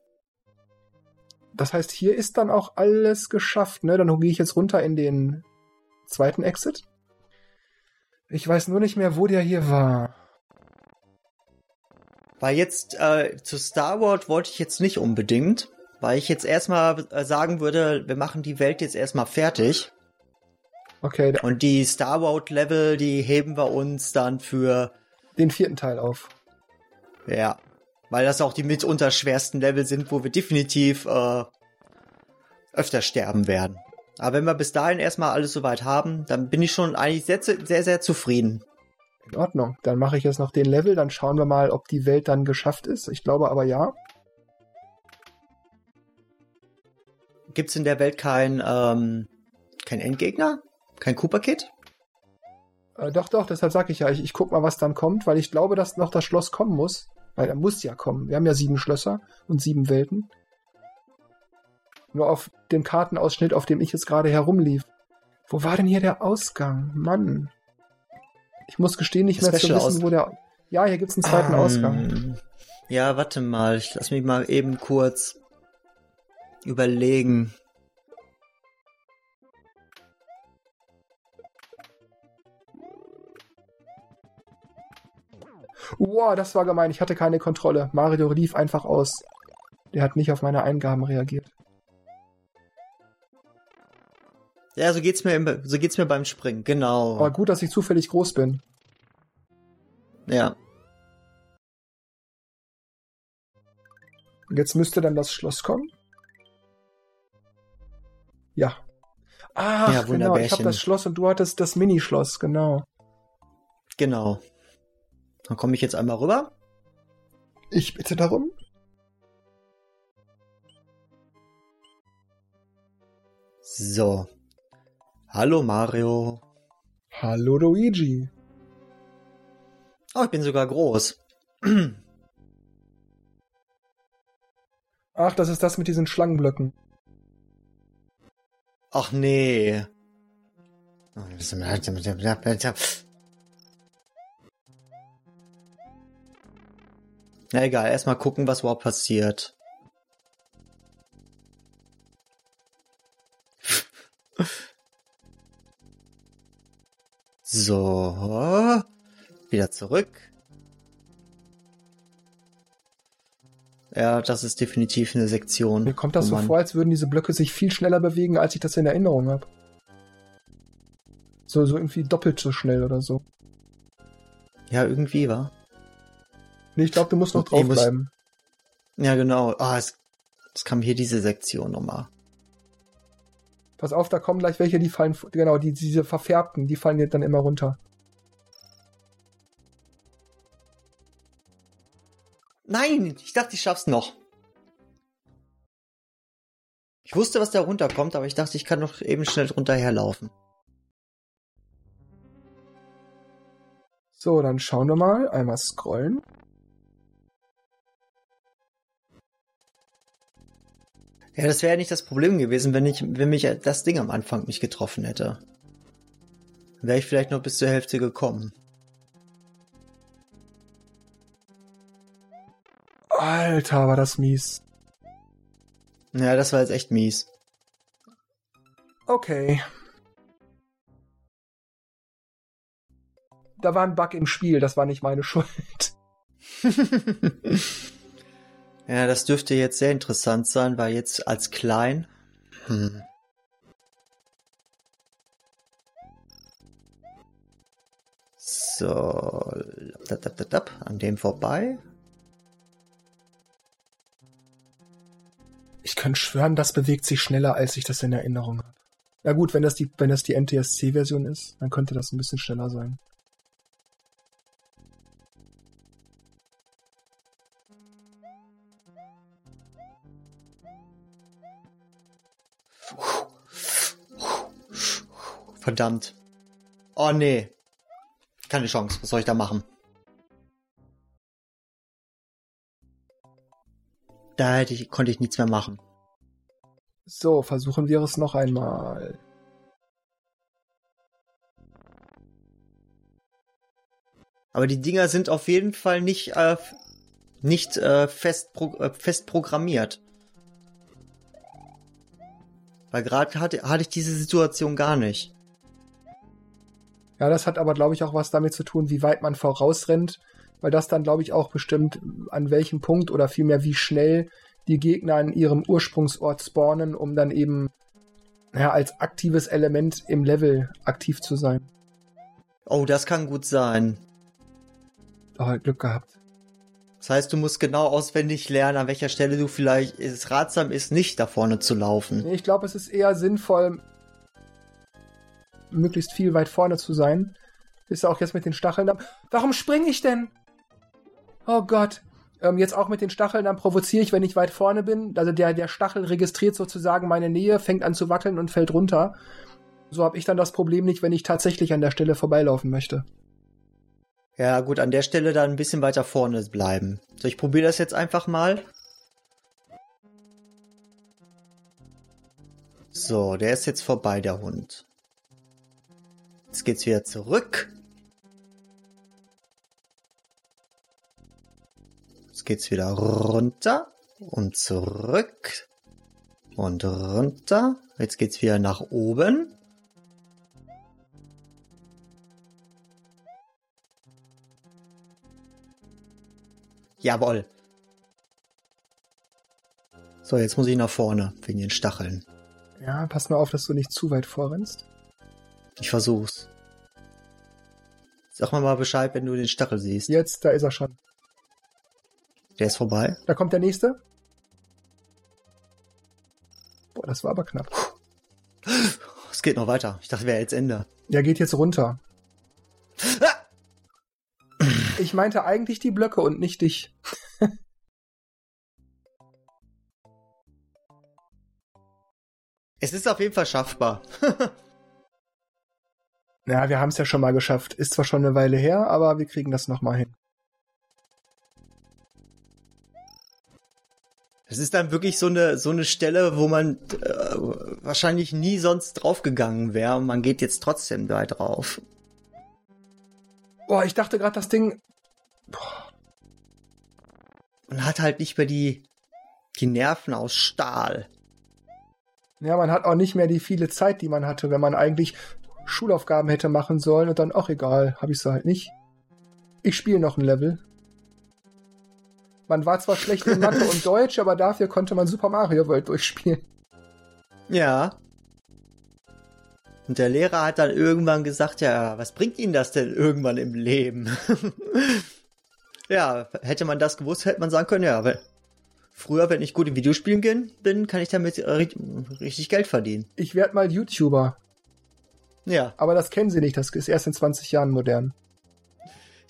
Das heißt, hier ist dann auch alles geschafft, ne? Dann gehe ich jetzt runter in den zweiten Exit. Ich weiß nur nicht mehr, wo der hier war. Weil jetzt äh, zu Star Wars wollte ich jetzt nicht unbedingt, weil ich jetzt erstmal äh, sagen würde, wir machen die Welt jetzt erstmal fertig. Okay, Und die Star Wars Level, die heben wir uns dann für, den vierten Teil auf. ja, weil das auch die mitunter schwersten Level sind, wo wir definitiv äh, öfter sterben werden. Aber wenn wir bis dahin erstmal alles soweit haben, dann bin ich schon eigentlich sehr, sehr, sehr zufrieden. In Ordnung. Dann mache ich jetzt noch den Level, dann schauen wir mal, ob die Welt dann geschafft ist. Ich glaube aber ja. Gibt's in der Welt kein, ähm, kein Endgegner? Kein Cooper-Kit? Äh, doch, doch, deshalb sage ich ja, ich, ich guck mal, was dann kommt, weil ich glaube, dass noch das Schloss kommen muss. Weil er muss ja kommen. Wir haben ja sieben Schlösser und sieben Welten. Nur auf dem Kartenausschnitt, auf dem ich jetzt gerade herumlief. Wo war denn hier der Ausgang? Mann. Ich muss gestehen, nicht mehr zu Special wissen, Aus- wo der. Ja, hier gibt's einen zweiten Ähm, Ausgang. Ja, warte mal, ich lass mich mal eben kurz überlegen. Wow, das war gemein. Ich hatte keine Kontrolle. Mario lief einfach aus. Der hat nicht auf meine Eingaben reagiert. Ja, so geht's mir, im, so geht's mir beim Springen, genau. Aber gut, dass ich zufällig groß bin. Ja. Jetzt müsste dann das Schloss kommen. Ja. Ach, Ja, genau. Ich habe das Schloss und du hattest das Minischloss, genau. Genau. Dann komme ich jetzt einmal rüber. Ich bitte darum. So. Hallo Mario. Hallo Luigi. Oh, ich bin sogar groß. Ach, das ist das mit diesen Schlangenblöcken. Ach nee. Na egal, erstmal gucken, was überhaupt passiert. [LAUGHS] So. Wieder zurück. Ja, das ist definitiv eine Sektion. Mir kommt das so vor, als würden diese Blöcke sich viel schneller bewegen, als ich das in Erinnerung habe. So, so irgendwie doppelt so schnell oder so. Ja, irgendwie war. Nee, ich glaube, du musst noch Ich muss- draufbleiben. Ja, genau. Ah, es, es kam hier diese Sektion nochmal. Pass auf, da kommen gleich welche, die fallen, genau, die, diese verfärbten, die fallen jetzt dann immer runter. Nein, ich dachte, ich schaff's noch. Ich wusste, was da runterkommt, aber ich dachte, ich kann noch eben schnell drunter herlaufen. So, dann schauen wir mal. Einmal scrollen. Ja, das wäre ja nicht das Problem gewesen, wenn ich, wenn mich das Ding am Anfang nicht getroffen hätte. Wäre ich vielleicht noch bis zur Hälfte gekommen. Alter, war das mies. Ja, das war jetzt echt mies. Okay. Da war ein Bug im Spiel, das war nicht meine [LAUGHS] Schuld. [LAUGHS] ja, das dürfte jetzt sehr interessant sein, weil jetzt als klein. Hm. So, an dem vorbei. Ich könnte schwören, das bewegt sich schneller, als ich das in Erinnerung habe. Ja gut, wenn das die, wenn das die NTSC-Version ist, dann könnte das ein bisschen schneller sein. Verdammt. Oh nee. Keine Chance. Was soll ich da machen? Da hätte ich, konnte ich nichts mehr machen. So, versuchen wir es noch einmal. Aber die Dinger sind auf jeden Fall nicht, äh, nicht äh, fest, pro, äh, fest programmiert. Weil gerade hatte, hatte ich diese Situation gar nicht. Ja, das hat aber, glaube ich, auch was damit zu tun, wie weit man vorausrennt, weil das dann, glaube ich, auch bestimmt, an welchem Punkt oder vielmehr wie schnell die Gegner an ihrem Ursprungsort spawnen, um dann eben ja, als aktives Element im Level aktiv zu sein. Oh, das kann gut sein. Oh, Glück gehabt. Das heißt, du musst genau auswendig lernen, an welcher Stelle du vielleicht es ratsam ist, nicht da vorne zu laufen. Ich glaube, es ist eher sinnvoll, möglichst viel weit vorne zu sein. Ist auch jetzt mit den Stacheln. Da. Warum springe ich denn? Oh Gott. Ähm, jetzt auch mit den Stacheln, dann provoziere ich, wenn ich weit vorne bin. Also der, der Stachel registriert sozusagen meine Nähe, fängt an zu wackeln und fällt runter. So habe ich dann das Problem nicht, wenn ich tatsächlich an der Stelle vorbeilaufen möchte. Ja, gut, an der Stelle dann ein bisschen weiter vorne bleiben. So, ich probiere das jetzt einfach mal. So, der ist jetzt vorbei, der Hund. Jetzt geht's wieder zurück. Jetzt geht's wieder runter und zurück und runter. Jetzt geht's wieder nach oben. Jawohl. So, jetzt muss ich nach vorne wegen den Stacheln. Ja, pass mal auf, dass du nicht zu weit vorrennst. Ich versuch's. Sag mal mal Bescheid, wenn du den Stachel siehst. Jetzt, da ist er schon. Der ist vorbei. Da kommt der nächste. Boah, das war aber knapp. Es geht noch weiter. Ich dachte, wäre jetzt Ende. Der geht jetzt runter. Ich meinte eigentlich die Blöcke und nicht dich. es ist auf jeden Fall schaffbar. [LAUGHS] Ja, wir haben es ja schon mal geschafft. Ist zwar schon eine Weile her, aber wir kriegen das nochmal hin. Es ist dann wirklich so eine, so eine Stelle, wo man äh, wahrscheinlich nie sonst draufgegangen wäre und man geht jetzt trotzdem da drauf. Boah, ich dachte gerade, das Ding. Boah. Man hat halt nicht mehr die, die Nerven aus Stahl. Ja, man hat auch nicht mehr die viele Zeit, die man hatte, wenn man eigentlich Schulaufgaben hätte machen sollen und dann, ach egal, habe ich sie halt nicht. Ich spiele noch ein Level. Man war zwar schlecht in Mathe und Deutsch, aber dafür konnte man Super Mario World durchspielen. Ja. Und der Lehrer hat dann irgendwann gesagt, ja, was bringt Ihnen das denn irgendwann im Leben? [LAUGHS] ja, hätte man das gewusst, hätte man sagen können, ja, weil früher, wenn ich gut in Videospielen bin, kann ich damit richtig Geld verdienen. Ich werde mal YouTuber. Ja. Aber das kennen sie nicht, das ist erst in 20 Jahren modern.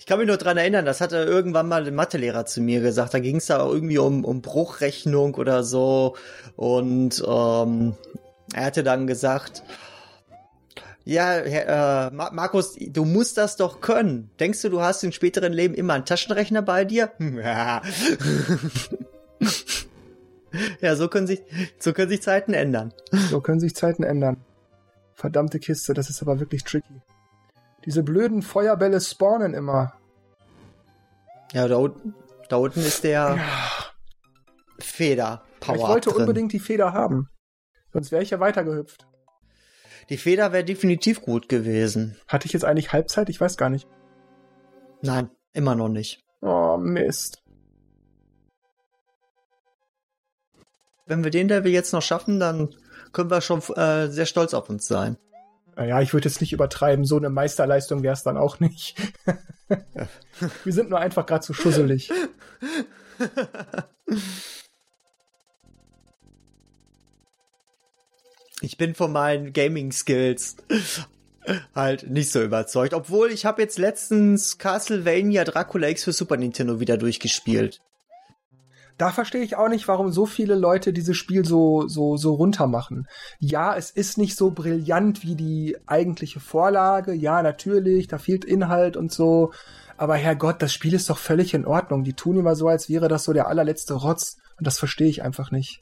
Ich kann mich nur dran erinnern, das hatte irgendwann mal ein Mathelehrer zu mir gesagt. Da ging es da irgendwie um, um Bruchrechnung oder so. Und ähm, er hatte dann gesagt, ja, Herr, äh, Markus, du musst das doch können. Denkst du, du hast im späteren Leben immer einen Taschenrechner bei dir? [LAUGHS] Ja. ja, so können sich, so können sich Zeiten ändern. So können sich Zeiten ändern. Verdammte Kiste, das ist aber wirklich tricky. Diese blöden Feuerbälle spawnen immer. Ja, da, da unten ist der ja. Feder-Power. Ich wollte drin. unbedingt die Feder haben. Sonst wäre ich ja weitergehüpft. Die Feder wäre definitiv gut gewesen. Hatte ich jetzt eigentlich Halbzeit? Ich weiß gar nicht. Nein, immer noch nicht. Oh, Mist. Wenn wir den Level jetzt noch schaffen, dann können wir schon äh, sehr stolz auf uns sein. Naja, ich würde jetzt nicht übertreiben, so eine Meisterleistung wäre es dann auch nicht. [LAUGHS] wir sind nur einfach gerade zu schusselig. Ich bin von meinen Gaming-Skills halt nicht so überzeugt. Obwohl, ich habe jetzt letztens Castlevania Dracula X für Super Nintendo wieder durchgespielt. Da verstehe ich auch nicht, warum so viele Leute dieses Spiel so, so, so runter machen. Ja, es ist nicht so brillant wie die eigentliche Vorlage. Ja, natürlich, da fehlt Inhalt und so. Aber Herrgott, das Spiel ist doch völlig in Ordnung. Die tun immer so, als wäre das so der allerletzte Rotz. Und das verstehe ich einfach nicht.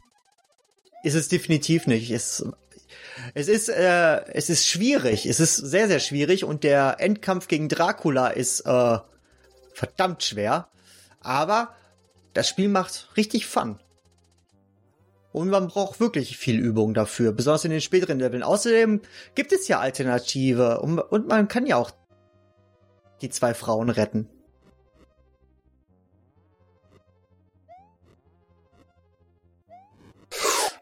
Ist es definitiv nicht. Es, es ist, äh, es ist schwierig. Es ist sehr, sehr schwierig. Und der Endkampf gegen Dracula ist äh, verdammt schwer. Aber das Spiel macht richtig Fun. Und man braucht wirklich viel Übung dafür, besonders in den späteren Leveln. Außerdem gibt es ja Alternative und, und man kann ja auch die zwei Frauen retten.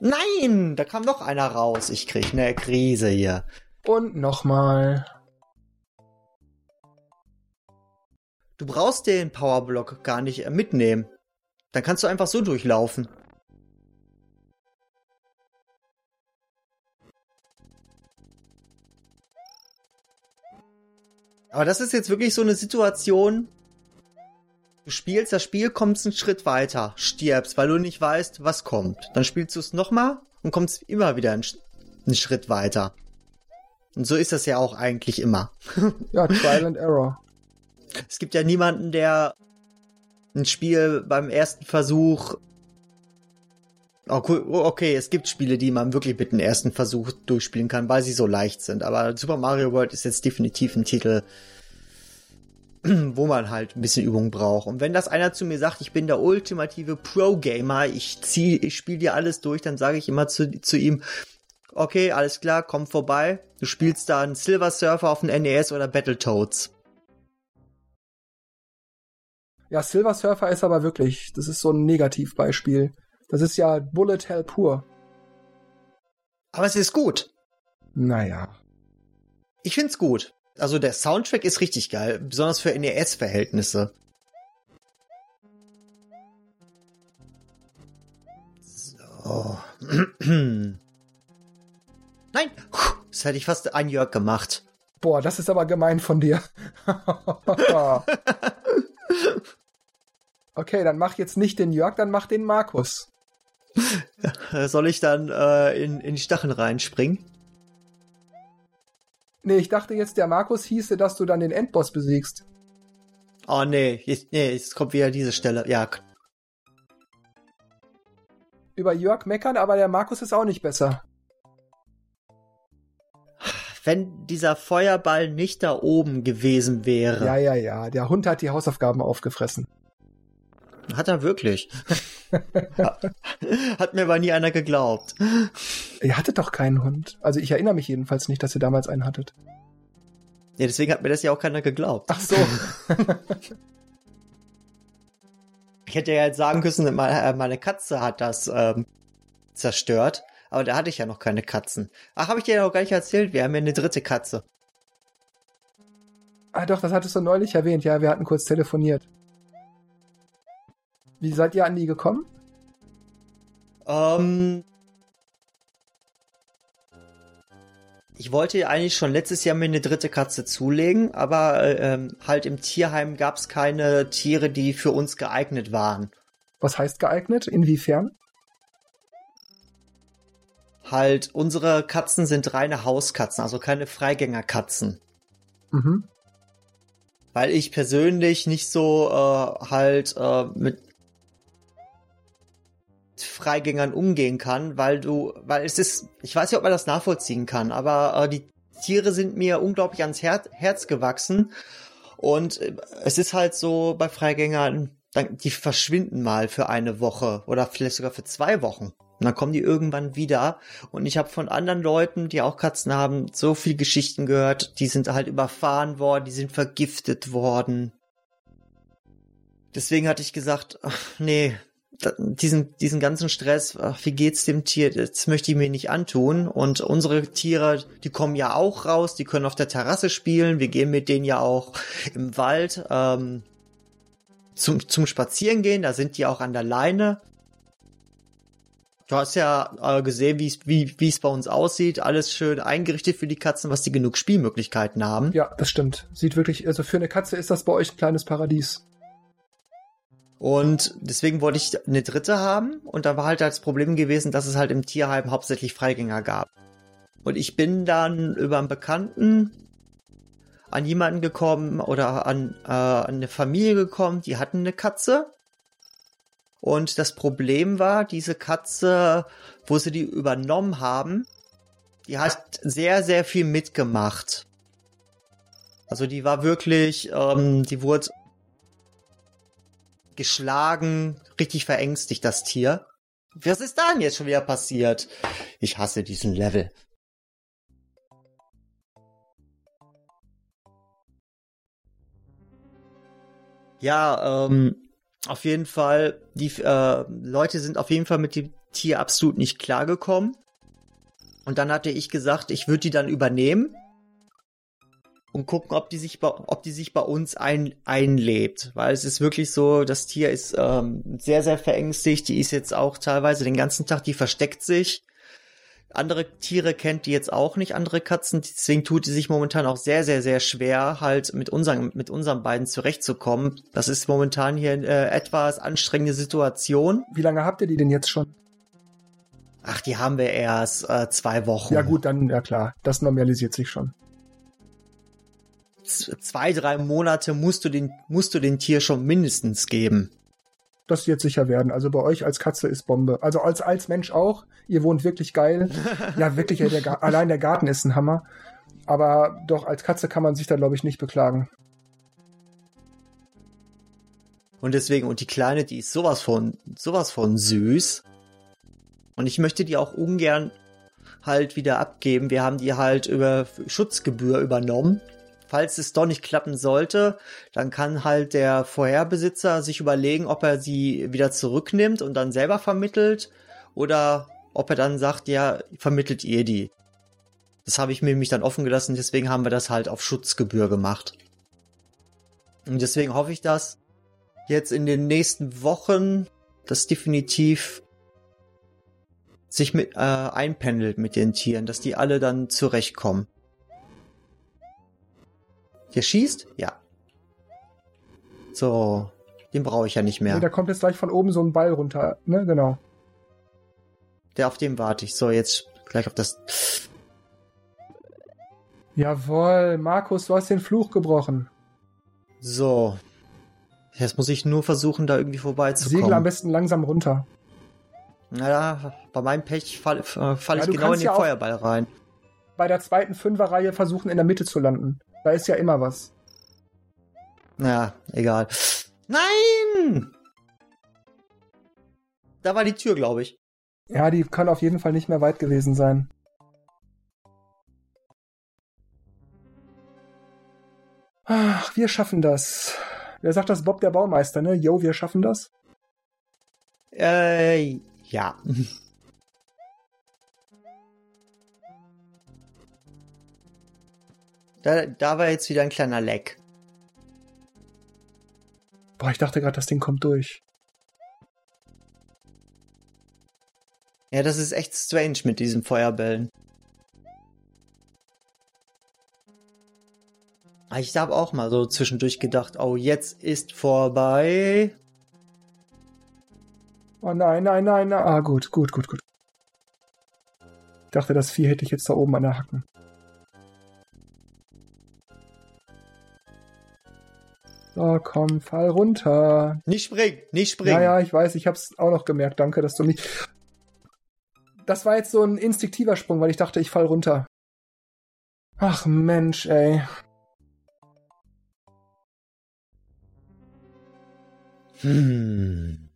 Nein, da kam noch einer raus. Ich krieg eine Krise hier. Und nochmal. Du brauchst den Powerblock gar nicht mitnehmen. Dann kannst du einfach so durchlaufen. Aber das ist jetzt wirklich so eine Situation. Du spielst das Spiel, kommst einen Schritt weiter, stirbst, weil du nicht weißt, was kommt. Dann spielst du es nochmal und kommst immer wieder einen, einen Schritt weiter. Und so ist das ja auch eigentlich immer. [LAUGHS] ja, Trial and Error. Es gibt ja niemanden, der ein Spiel beim ersten Versuch Oh, cool. oh, okay, es gibt Spiele, die man wirklich mit dem ersten Versuch durchspielen kann, weil sie so leicht sind. Aber Super Mario World ist jetzt definitiv ein Titel, wo man halt ein bisschen Übung braucht. Und wenn das einer zu mir sagt, ich bin der ultimative Pro-Gamer, ich zieh, ich spiele dir alles durch, dann sage ich immer zu, zu ihm, okay, alles klar, komm vorbei. Du spielst da einen Silver Surfer auf dem NES oder Battletoads. Ja, Silver Surfer ist aber wirklich, das ist so ein Negativbeispiel. Das ist ja Bullet Hell pur. Aber es ist gut. Naja. Ich find's gut. Also der Soundtrack ist richtig geil, besonders für NES-Verhältnisse. So. [CLEARS THROAT] Nein! Das hätte ich fast ein Jörg gemacht. Boah, das ist aber gemein von dir. [LAUGHS] [LAUGHS] [LAUGHS] okay, dann mach jetzt nicht den Jörg, dann mach den Markus. [LAUGHS] Soll ich dann äh, in, in die Stacheln reinspringen? Nee, ich dachte jetzt, der Markus hieße, dass du dann den Endboss besiegst. Oh nee, jetzt, nee, jetzt kommt wieder diese Stelle. Ja. Über Jörg meckern, aber der Markus ist auch nicht besser. Wenn dieser Feuerball nicht da oben gewesen wäre. Ja, ja, ja. Der Hund hat die Hausaufgaben aufgefressen. Hat er wirklich. [LAUGHS] Hat mir aber nie einer geglaubt. Ihr hattet doch keinen Hund. Also ich erinnere mich jedenfalls nicht, dass ihr damals einen hattet. Ja, deswegen hat mir das ja auch keiner geglaubt. Ach so. [LAUGHS] ich hätte ja jetzt sagen müssen, äh, meine Katze hat das ähm, zerstört. Aber da hatte ich ja noch keine Katzen. Ach, habe ich dir ja noch gar nicht erzählt. Wir haben ja eine dritte Katze. Ah doch, das hattest du neulich erwähnt. Ja, wir hatten kurz telefoniert. Wie seid ihr an die gekommen? Ähm, ich wollte eigentlich schon letztes Jahr mir eine dritte Katze zulegen, aber ähm, halt im Tierheim gab es keine Tiere, die für uns geeignet waren. Was heißt geeignet? Inwiefern? Halt, unsere Katzen sind reine Hauskatzen, also keine Freigängerkatzen. Mhm. Weil ich persönlich nicht so äh, halt äh, mit Freigängern umgehen kann, weil du, weil es ist, ich weiß nicht, ob man das nachvollziehen kann, aber äh, die Tiere sind mir unglaublich ans Her Herz gewachsen und äh, es ist halt so bei Freigängern, die verschwinden mal für eine Woche oder vielleicht sogar für zwei Wochen. Und dann kommen die irgendwann wieder. Und ich habe von anderen Leuten, die auch Katzen haben, so viele Geschichten gehört. Die sind halt überfahren worden, die sind vergiftet worden. Deswegen hatte ich gesagt, ach, nee, diesen, diesen ganzen Stress, ach, wie geht's dem Tier, das möchte ich mir nicht antun. Und unsere Tiere, die kommen ja auch raus, die können auf der Terrasse spielen, wir gehen mit denen ja auch im Wald ähm, zum, zum Spazieren gehen, da sind die auch an der Leine. Du hast ja äh, gesehen, wie wie es bei uns aussieht. Alles schön eingerichtet für die Katzen, was die genug Spielmöglichkeiten haben. Ja, das stimmt. Sieht wirklich, also für eine Katze ist das bei euch ein kleines Paradies. Und deswegen wollte ich eine dritte haben. Und da war halt das Problem gewesen, dass es halt im Tierheim hauptsächlich Freigänger gab. Und ich bin dann über einen Bekannten an jemanden gekommen oder an, äh, an eine Familie gekommen, die hatten eine Katze. Und das Problem war, diese Katze, wo sie die übernommen haben, die hat sehr, sehr viel mitgemacht. Also die war wirklich, ähm, die wurde geschlagen, richtig verängstigt, das Tier. Was ist da denn jetzt schon wieder passiert? Ich hasse diesen Level. Ja, ähm, auf jeden Fall, die äh, Leute sind auf jeden Fall mit dem Tier absolut nicht klargekommen. Und dann hatte ich gesagt, ich würde die dann übernehmen und gucken, ob die sich bei, ob die sich bei uns ein, einlebt. Weil es ist wirklich so, das Tier ist ähm, sehr, sehr verängstigt. Die ist jetzt auch teilweise den ganzen Tag, die versteckt sich. Andere Tiere kennt die jetzt auch nicht, andere Katzen. Deswegen tut die sich momentan auch sehr, sehr, sehr schwer, halt mit unseren, mit unseren beiden zurechtzukommen. Das ist momentan hier eine äh, etwas anstrengende Situation. Wie lange habt ihr die denn jetzt schon? Ach, die haben wir erst äh, zwei Wochen. Ja gut, dann, ja klar, das normalisiert sich schon. Zwei, drei Monate musst du den, musst du den Tier schon mindestens geben. Das wird sicher werden. Also bei euch als Katze ist Bombe. Also als, als Mensch auch. Ihr wohnt wirklich geil. [LAUGHS] ja, wirklich, ja, der allein der Garten ist ein Hammer. Aber doch, als Katze kann man sich da, glaube ich, nicht beklagen. Und deswegen, und die Kleine, die ist sowas von, sowas von süß. Und ich möchte die auch ungern halt wieder abgeben. Wir haben die halt über Schutzgebühr übernommen falls es doch nicht klappen sollte, dann kann halt der Vorherbesitzer sich überlegen, ob er sie wieder zurücknimmt und dann selber vermittelt oder ob er dann sagt, ja, vermittelt ihr die. Das habe ich mir nämlich dann offen gelassen, deswegen haben wir das halt auf Schutzgebühr gemacht. Und deswegen hoffe ich, dass jetzt in den nächsten Wochen das definitiv sich mit äh, einpendelt mit den Tieren, dass die alle dann zurechtkommen. Der schießt? Ja. So, den brauche ich ja nicht mehr. Nee, da kommt jetzt gleich von oben so ein Ball runter, ne? Genau. Der auf dem warte ich. So, jetzt gleich auf das. Jawohl, Markus, du hast den Fluch gebrochen. So. Jetzt muss ich nur versuchen, da irgendwie vorbeizukommen. Segel am besten langsam runter. Naja, bei meinem Pech falle äh, fall ja, ich genau in den ja Feuerball rein. Bei der zweiten Fünferreihe versuchen, in der Mitte zu landen. Da ist ja immer was. Ja, egal. Nein! Da war die Tür, glaube ich. Ja, die kann auf jeden Fall nicht mehr weit gewesen sein. Ach, wir schaffen das. Wer sagt das? Bob der Baumeister, ne? Yo, wir schaffen das? Äh, ja. Da, da war jetzt wieder ein kleiner Leck. Boah, ich dachte gerade, das Ding kommt durch. Ja, das ist echt strange mit diesen Feuerbällen. Ah, ich habe auch mal so zwischendurch gedacht, oh, jetzt ist vorbei. Oh nein, nein, nein, nein. Ah, gut, gut, gut, gut. Ich dachte, das Vieh hätte ich jetzt da oben an der Hacken. So, komm, fall runter. Nicht springen, nicht springen. Ja, ja, ich weiß, ich hab's auch noch gemerkt. Danke, dass du mich. Das war jetzt so ein instinktiver Sprung, weil ich dachte, ich fall runter. Ach Mensch, ey. Hm.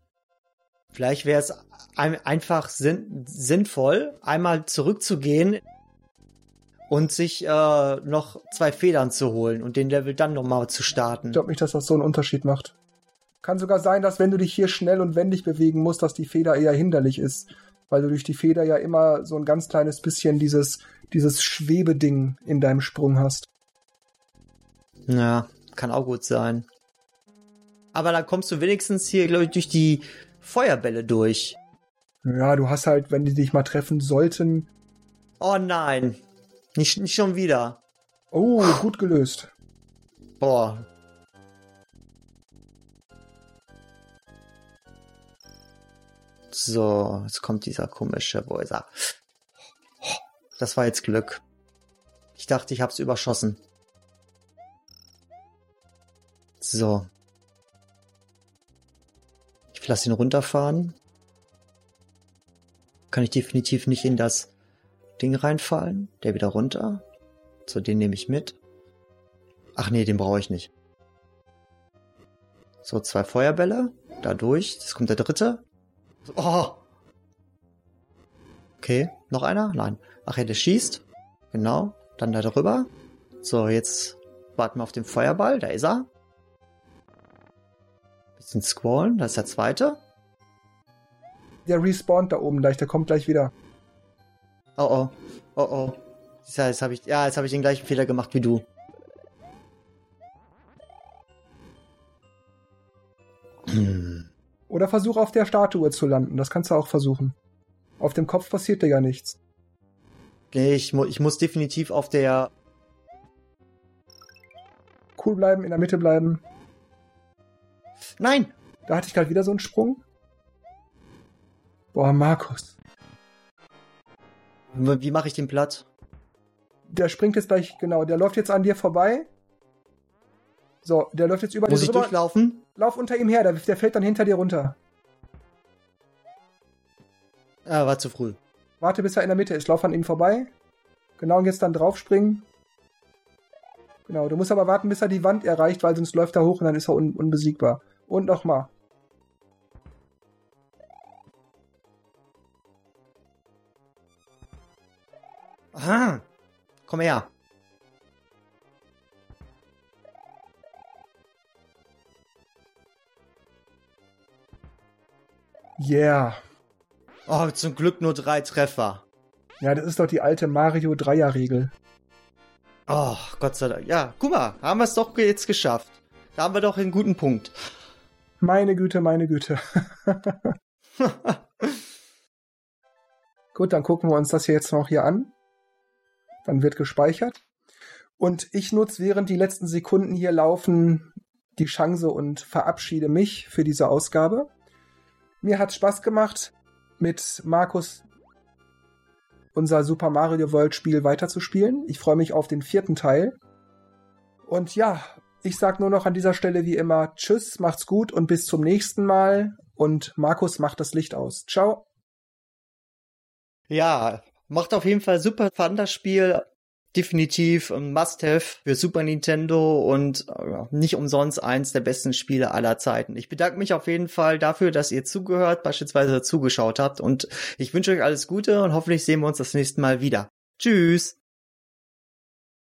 Vielleicht wäre es einfach sinn sinnvoll, einmal zurückzugehen und sich äh, noch zwei Federn zu holen und den Level dann nochmal zu starten. Ich glaube nicht, dass das so einen Unterschied macht. Kann sogar sein, dass wenn du dich hier schnell und wendig bewegen musst, dass die Feder eher hinderlich ist. Weil du durch die Feder ja immer so ein ganz kleines bisschen dieses, dieses Schwebeding in deinem Sprung hast. Ja, kann auch gut sein. Aber dann kommst du wenigstens hier, glaube ich, durch die Feuerbälle durch. Ja, du hast halt, wenn die dich mal treffen sollten. Oh nein. Nicht, nicht schon wieder. Oh, gut gelöst. Boah. So, jetzt kommt dieser komische, wo ist er? Das war jetzt Glück. Ich dachte, ich hab's überschossen. So. Ich lasse ihn runterfahren. Kann ich definitiv nicht in das Ding reinfallen. Der wieder runter. So, den nehme ich mit. Ach nee, den brauche ich nicht. So, zwei Feuerbälle. Da durch. Jetzt kommt der dritte. Oh! Okay, noch einer? Nein. Ach ja, der schießt. Genau. Dann da drüber. So, jetzt warten wir auf den Feuerball. Da ist er. Bisschen scrollen. Da ist der zweite. Der respawnt da oben gleich. Der kommt gleich wieder. Oh oh. Oh oh. Ja, jetzt habe ich, ja, jetzt habe ich den gleichen Fehler gemacht wie du. Hm. Oder versuch auf der Statue zu landen. Das kannst du auch versuchen. Auf dem Kopf passiert dir ja nichts. Nee, ich, mu ich muss definitiv auf der. Cool bleiben, in der Mitte bleiben. Nein! Da hatte ich gerade wieder so einen Sprung. Boah, Markus. Wie mache ich den platt? Der springt jetzt gleich, genau, der läuft jetzt an dir vorbei. So, der läuft jetzt über Muss ich drüber. durchlaufen? Lauf unter ihm her, der, der fällt dann hinter dir runter. Ah, war zu früh. Warte, bis er in der Mitte ist. Lauf an ihm vorbei. Genau, und jetzt dann draufspringen. Genau, du musst aber warten, bis er die Wand erreicht, weil sonst läuft er hoch und dann ist er un unbesiegbar. Und nochmal. Aha. Komm her. Yeah. Oh, zum Glück nur drei Treffer. Ja, das ist doch die alte Mario Dreier-Regel. Oh, Gott sei Dank. Ja, guck mal, haben wir es doch jetzt geschafft. Da haben wir doch einen guten Punkt. Meine Güte, meine Güte. [LAUGHS] Gut, dann gucken wir uns das hier jetzt noch hier an. Dann wird gespeichert. Und ich nutze, während die letzten Sekunden hier laufen, die Chance und verabschiede mich für diese Ausgabe. Mir hat Spaß gemacht, mit Markus unser Super Mario World Spiel weiterzuspielen. Ich freue mich auf den vierten Teil. Und ja, ich sag nur noch an dieser Stelle wie immer Tschüss, macht's gut und bis zum nächsten Mal. Und Markus macht das Licht aus. Ciao. Ja, macht auf jeden Fall super fun das Spiel definitiv ein Must-Have für Super Nintendo und nicht umsonst eins der besten Spiele aller Zeiten. Ich bedanke mich auf jeden Fall dafür, dass ihr zugehört, beispielsweise zugeschaut habt und ich wünsche euch alles Gute und hoffentlich sehen wir uns das nächste Mal wieder. Tschüss!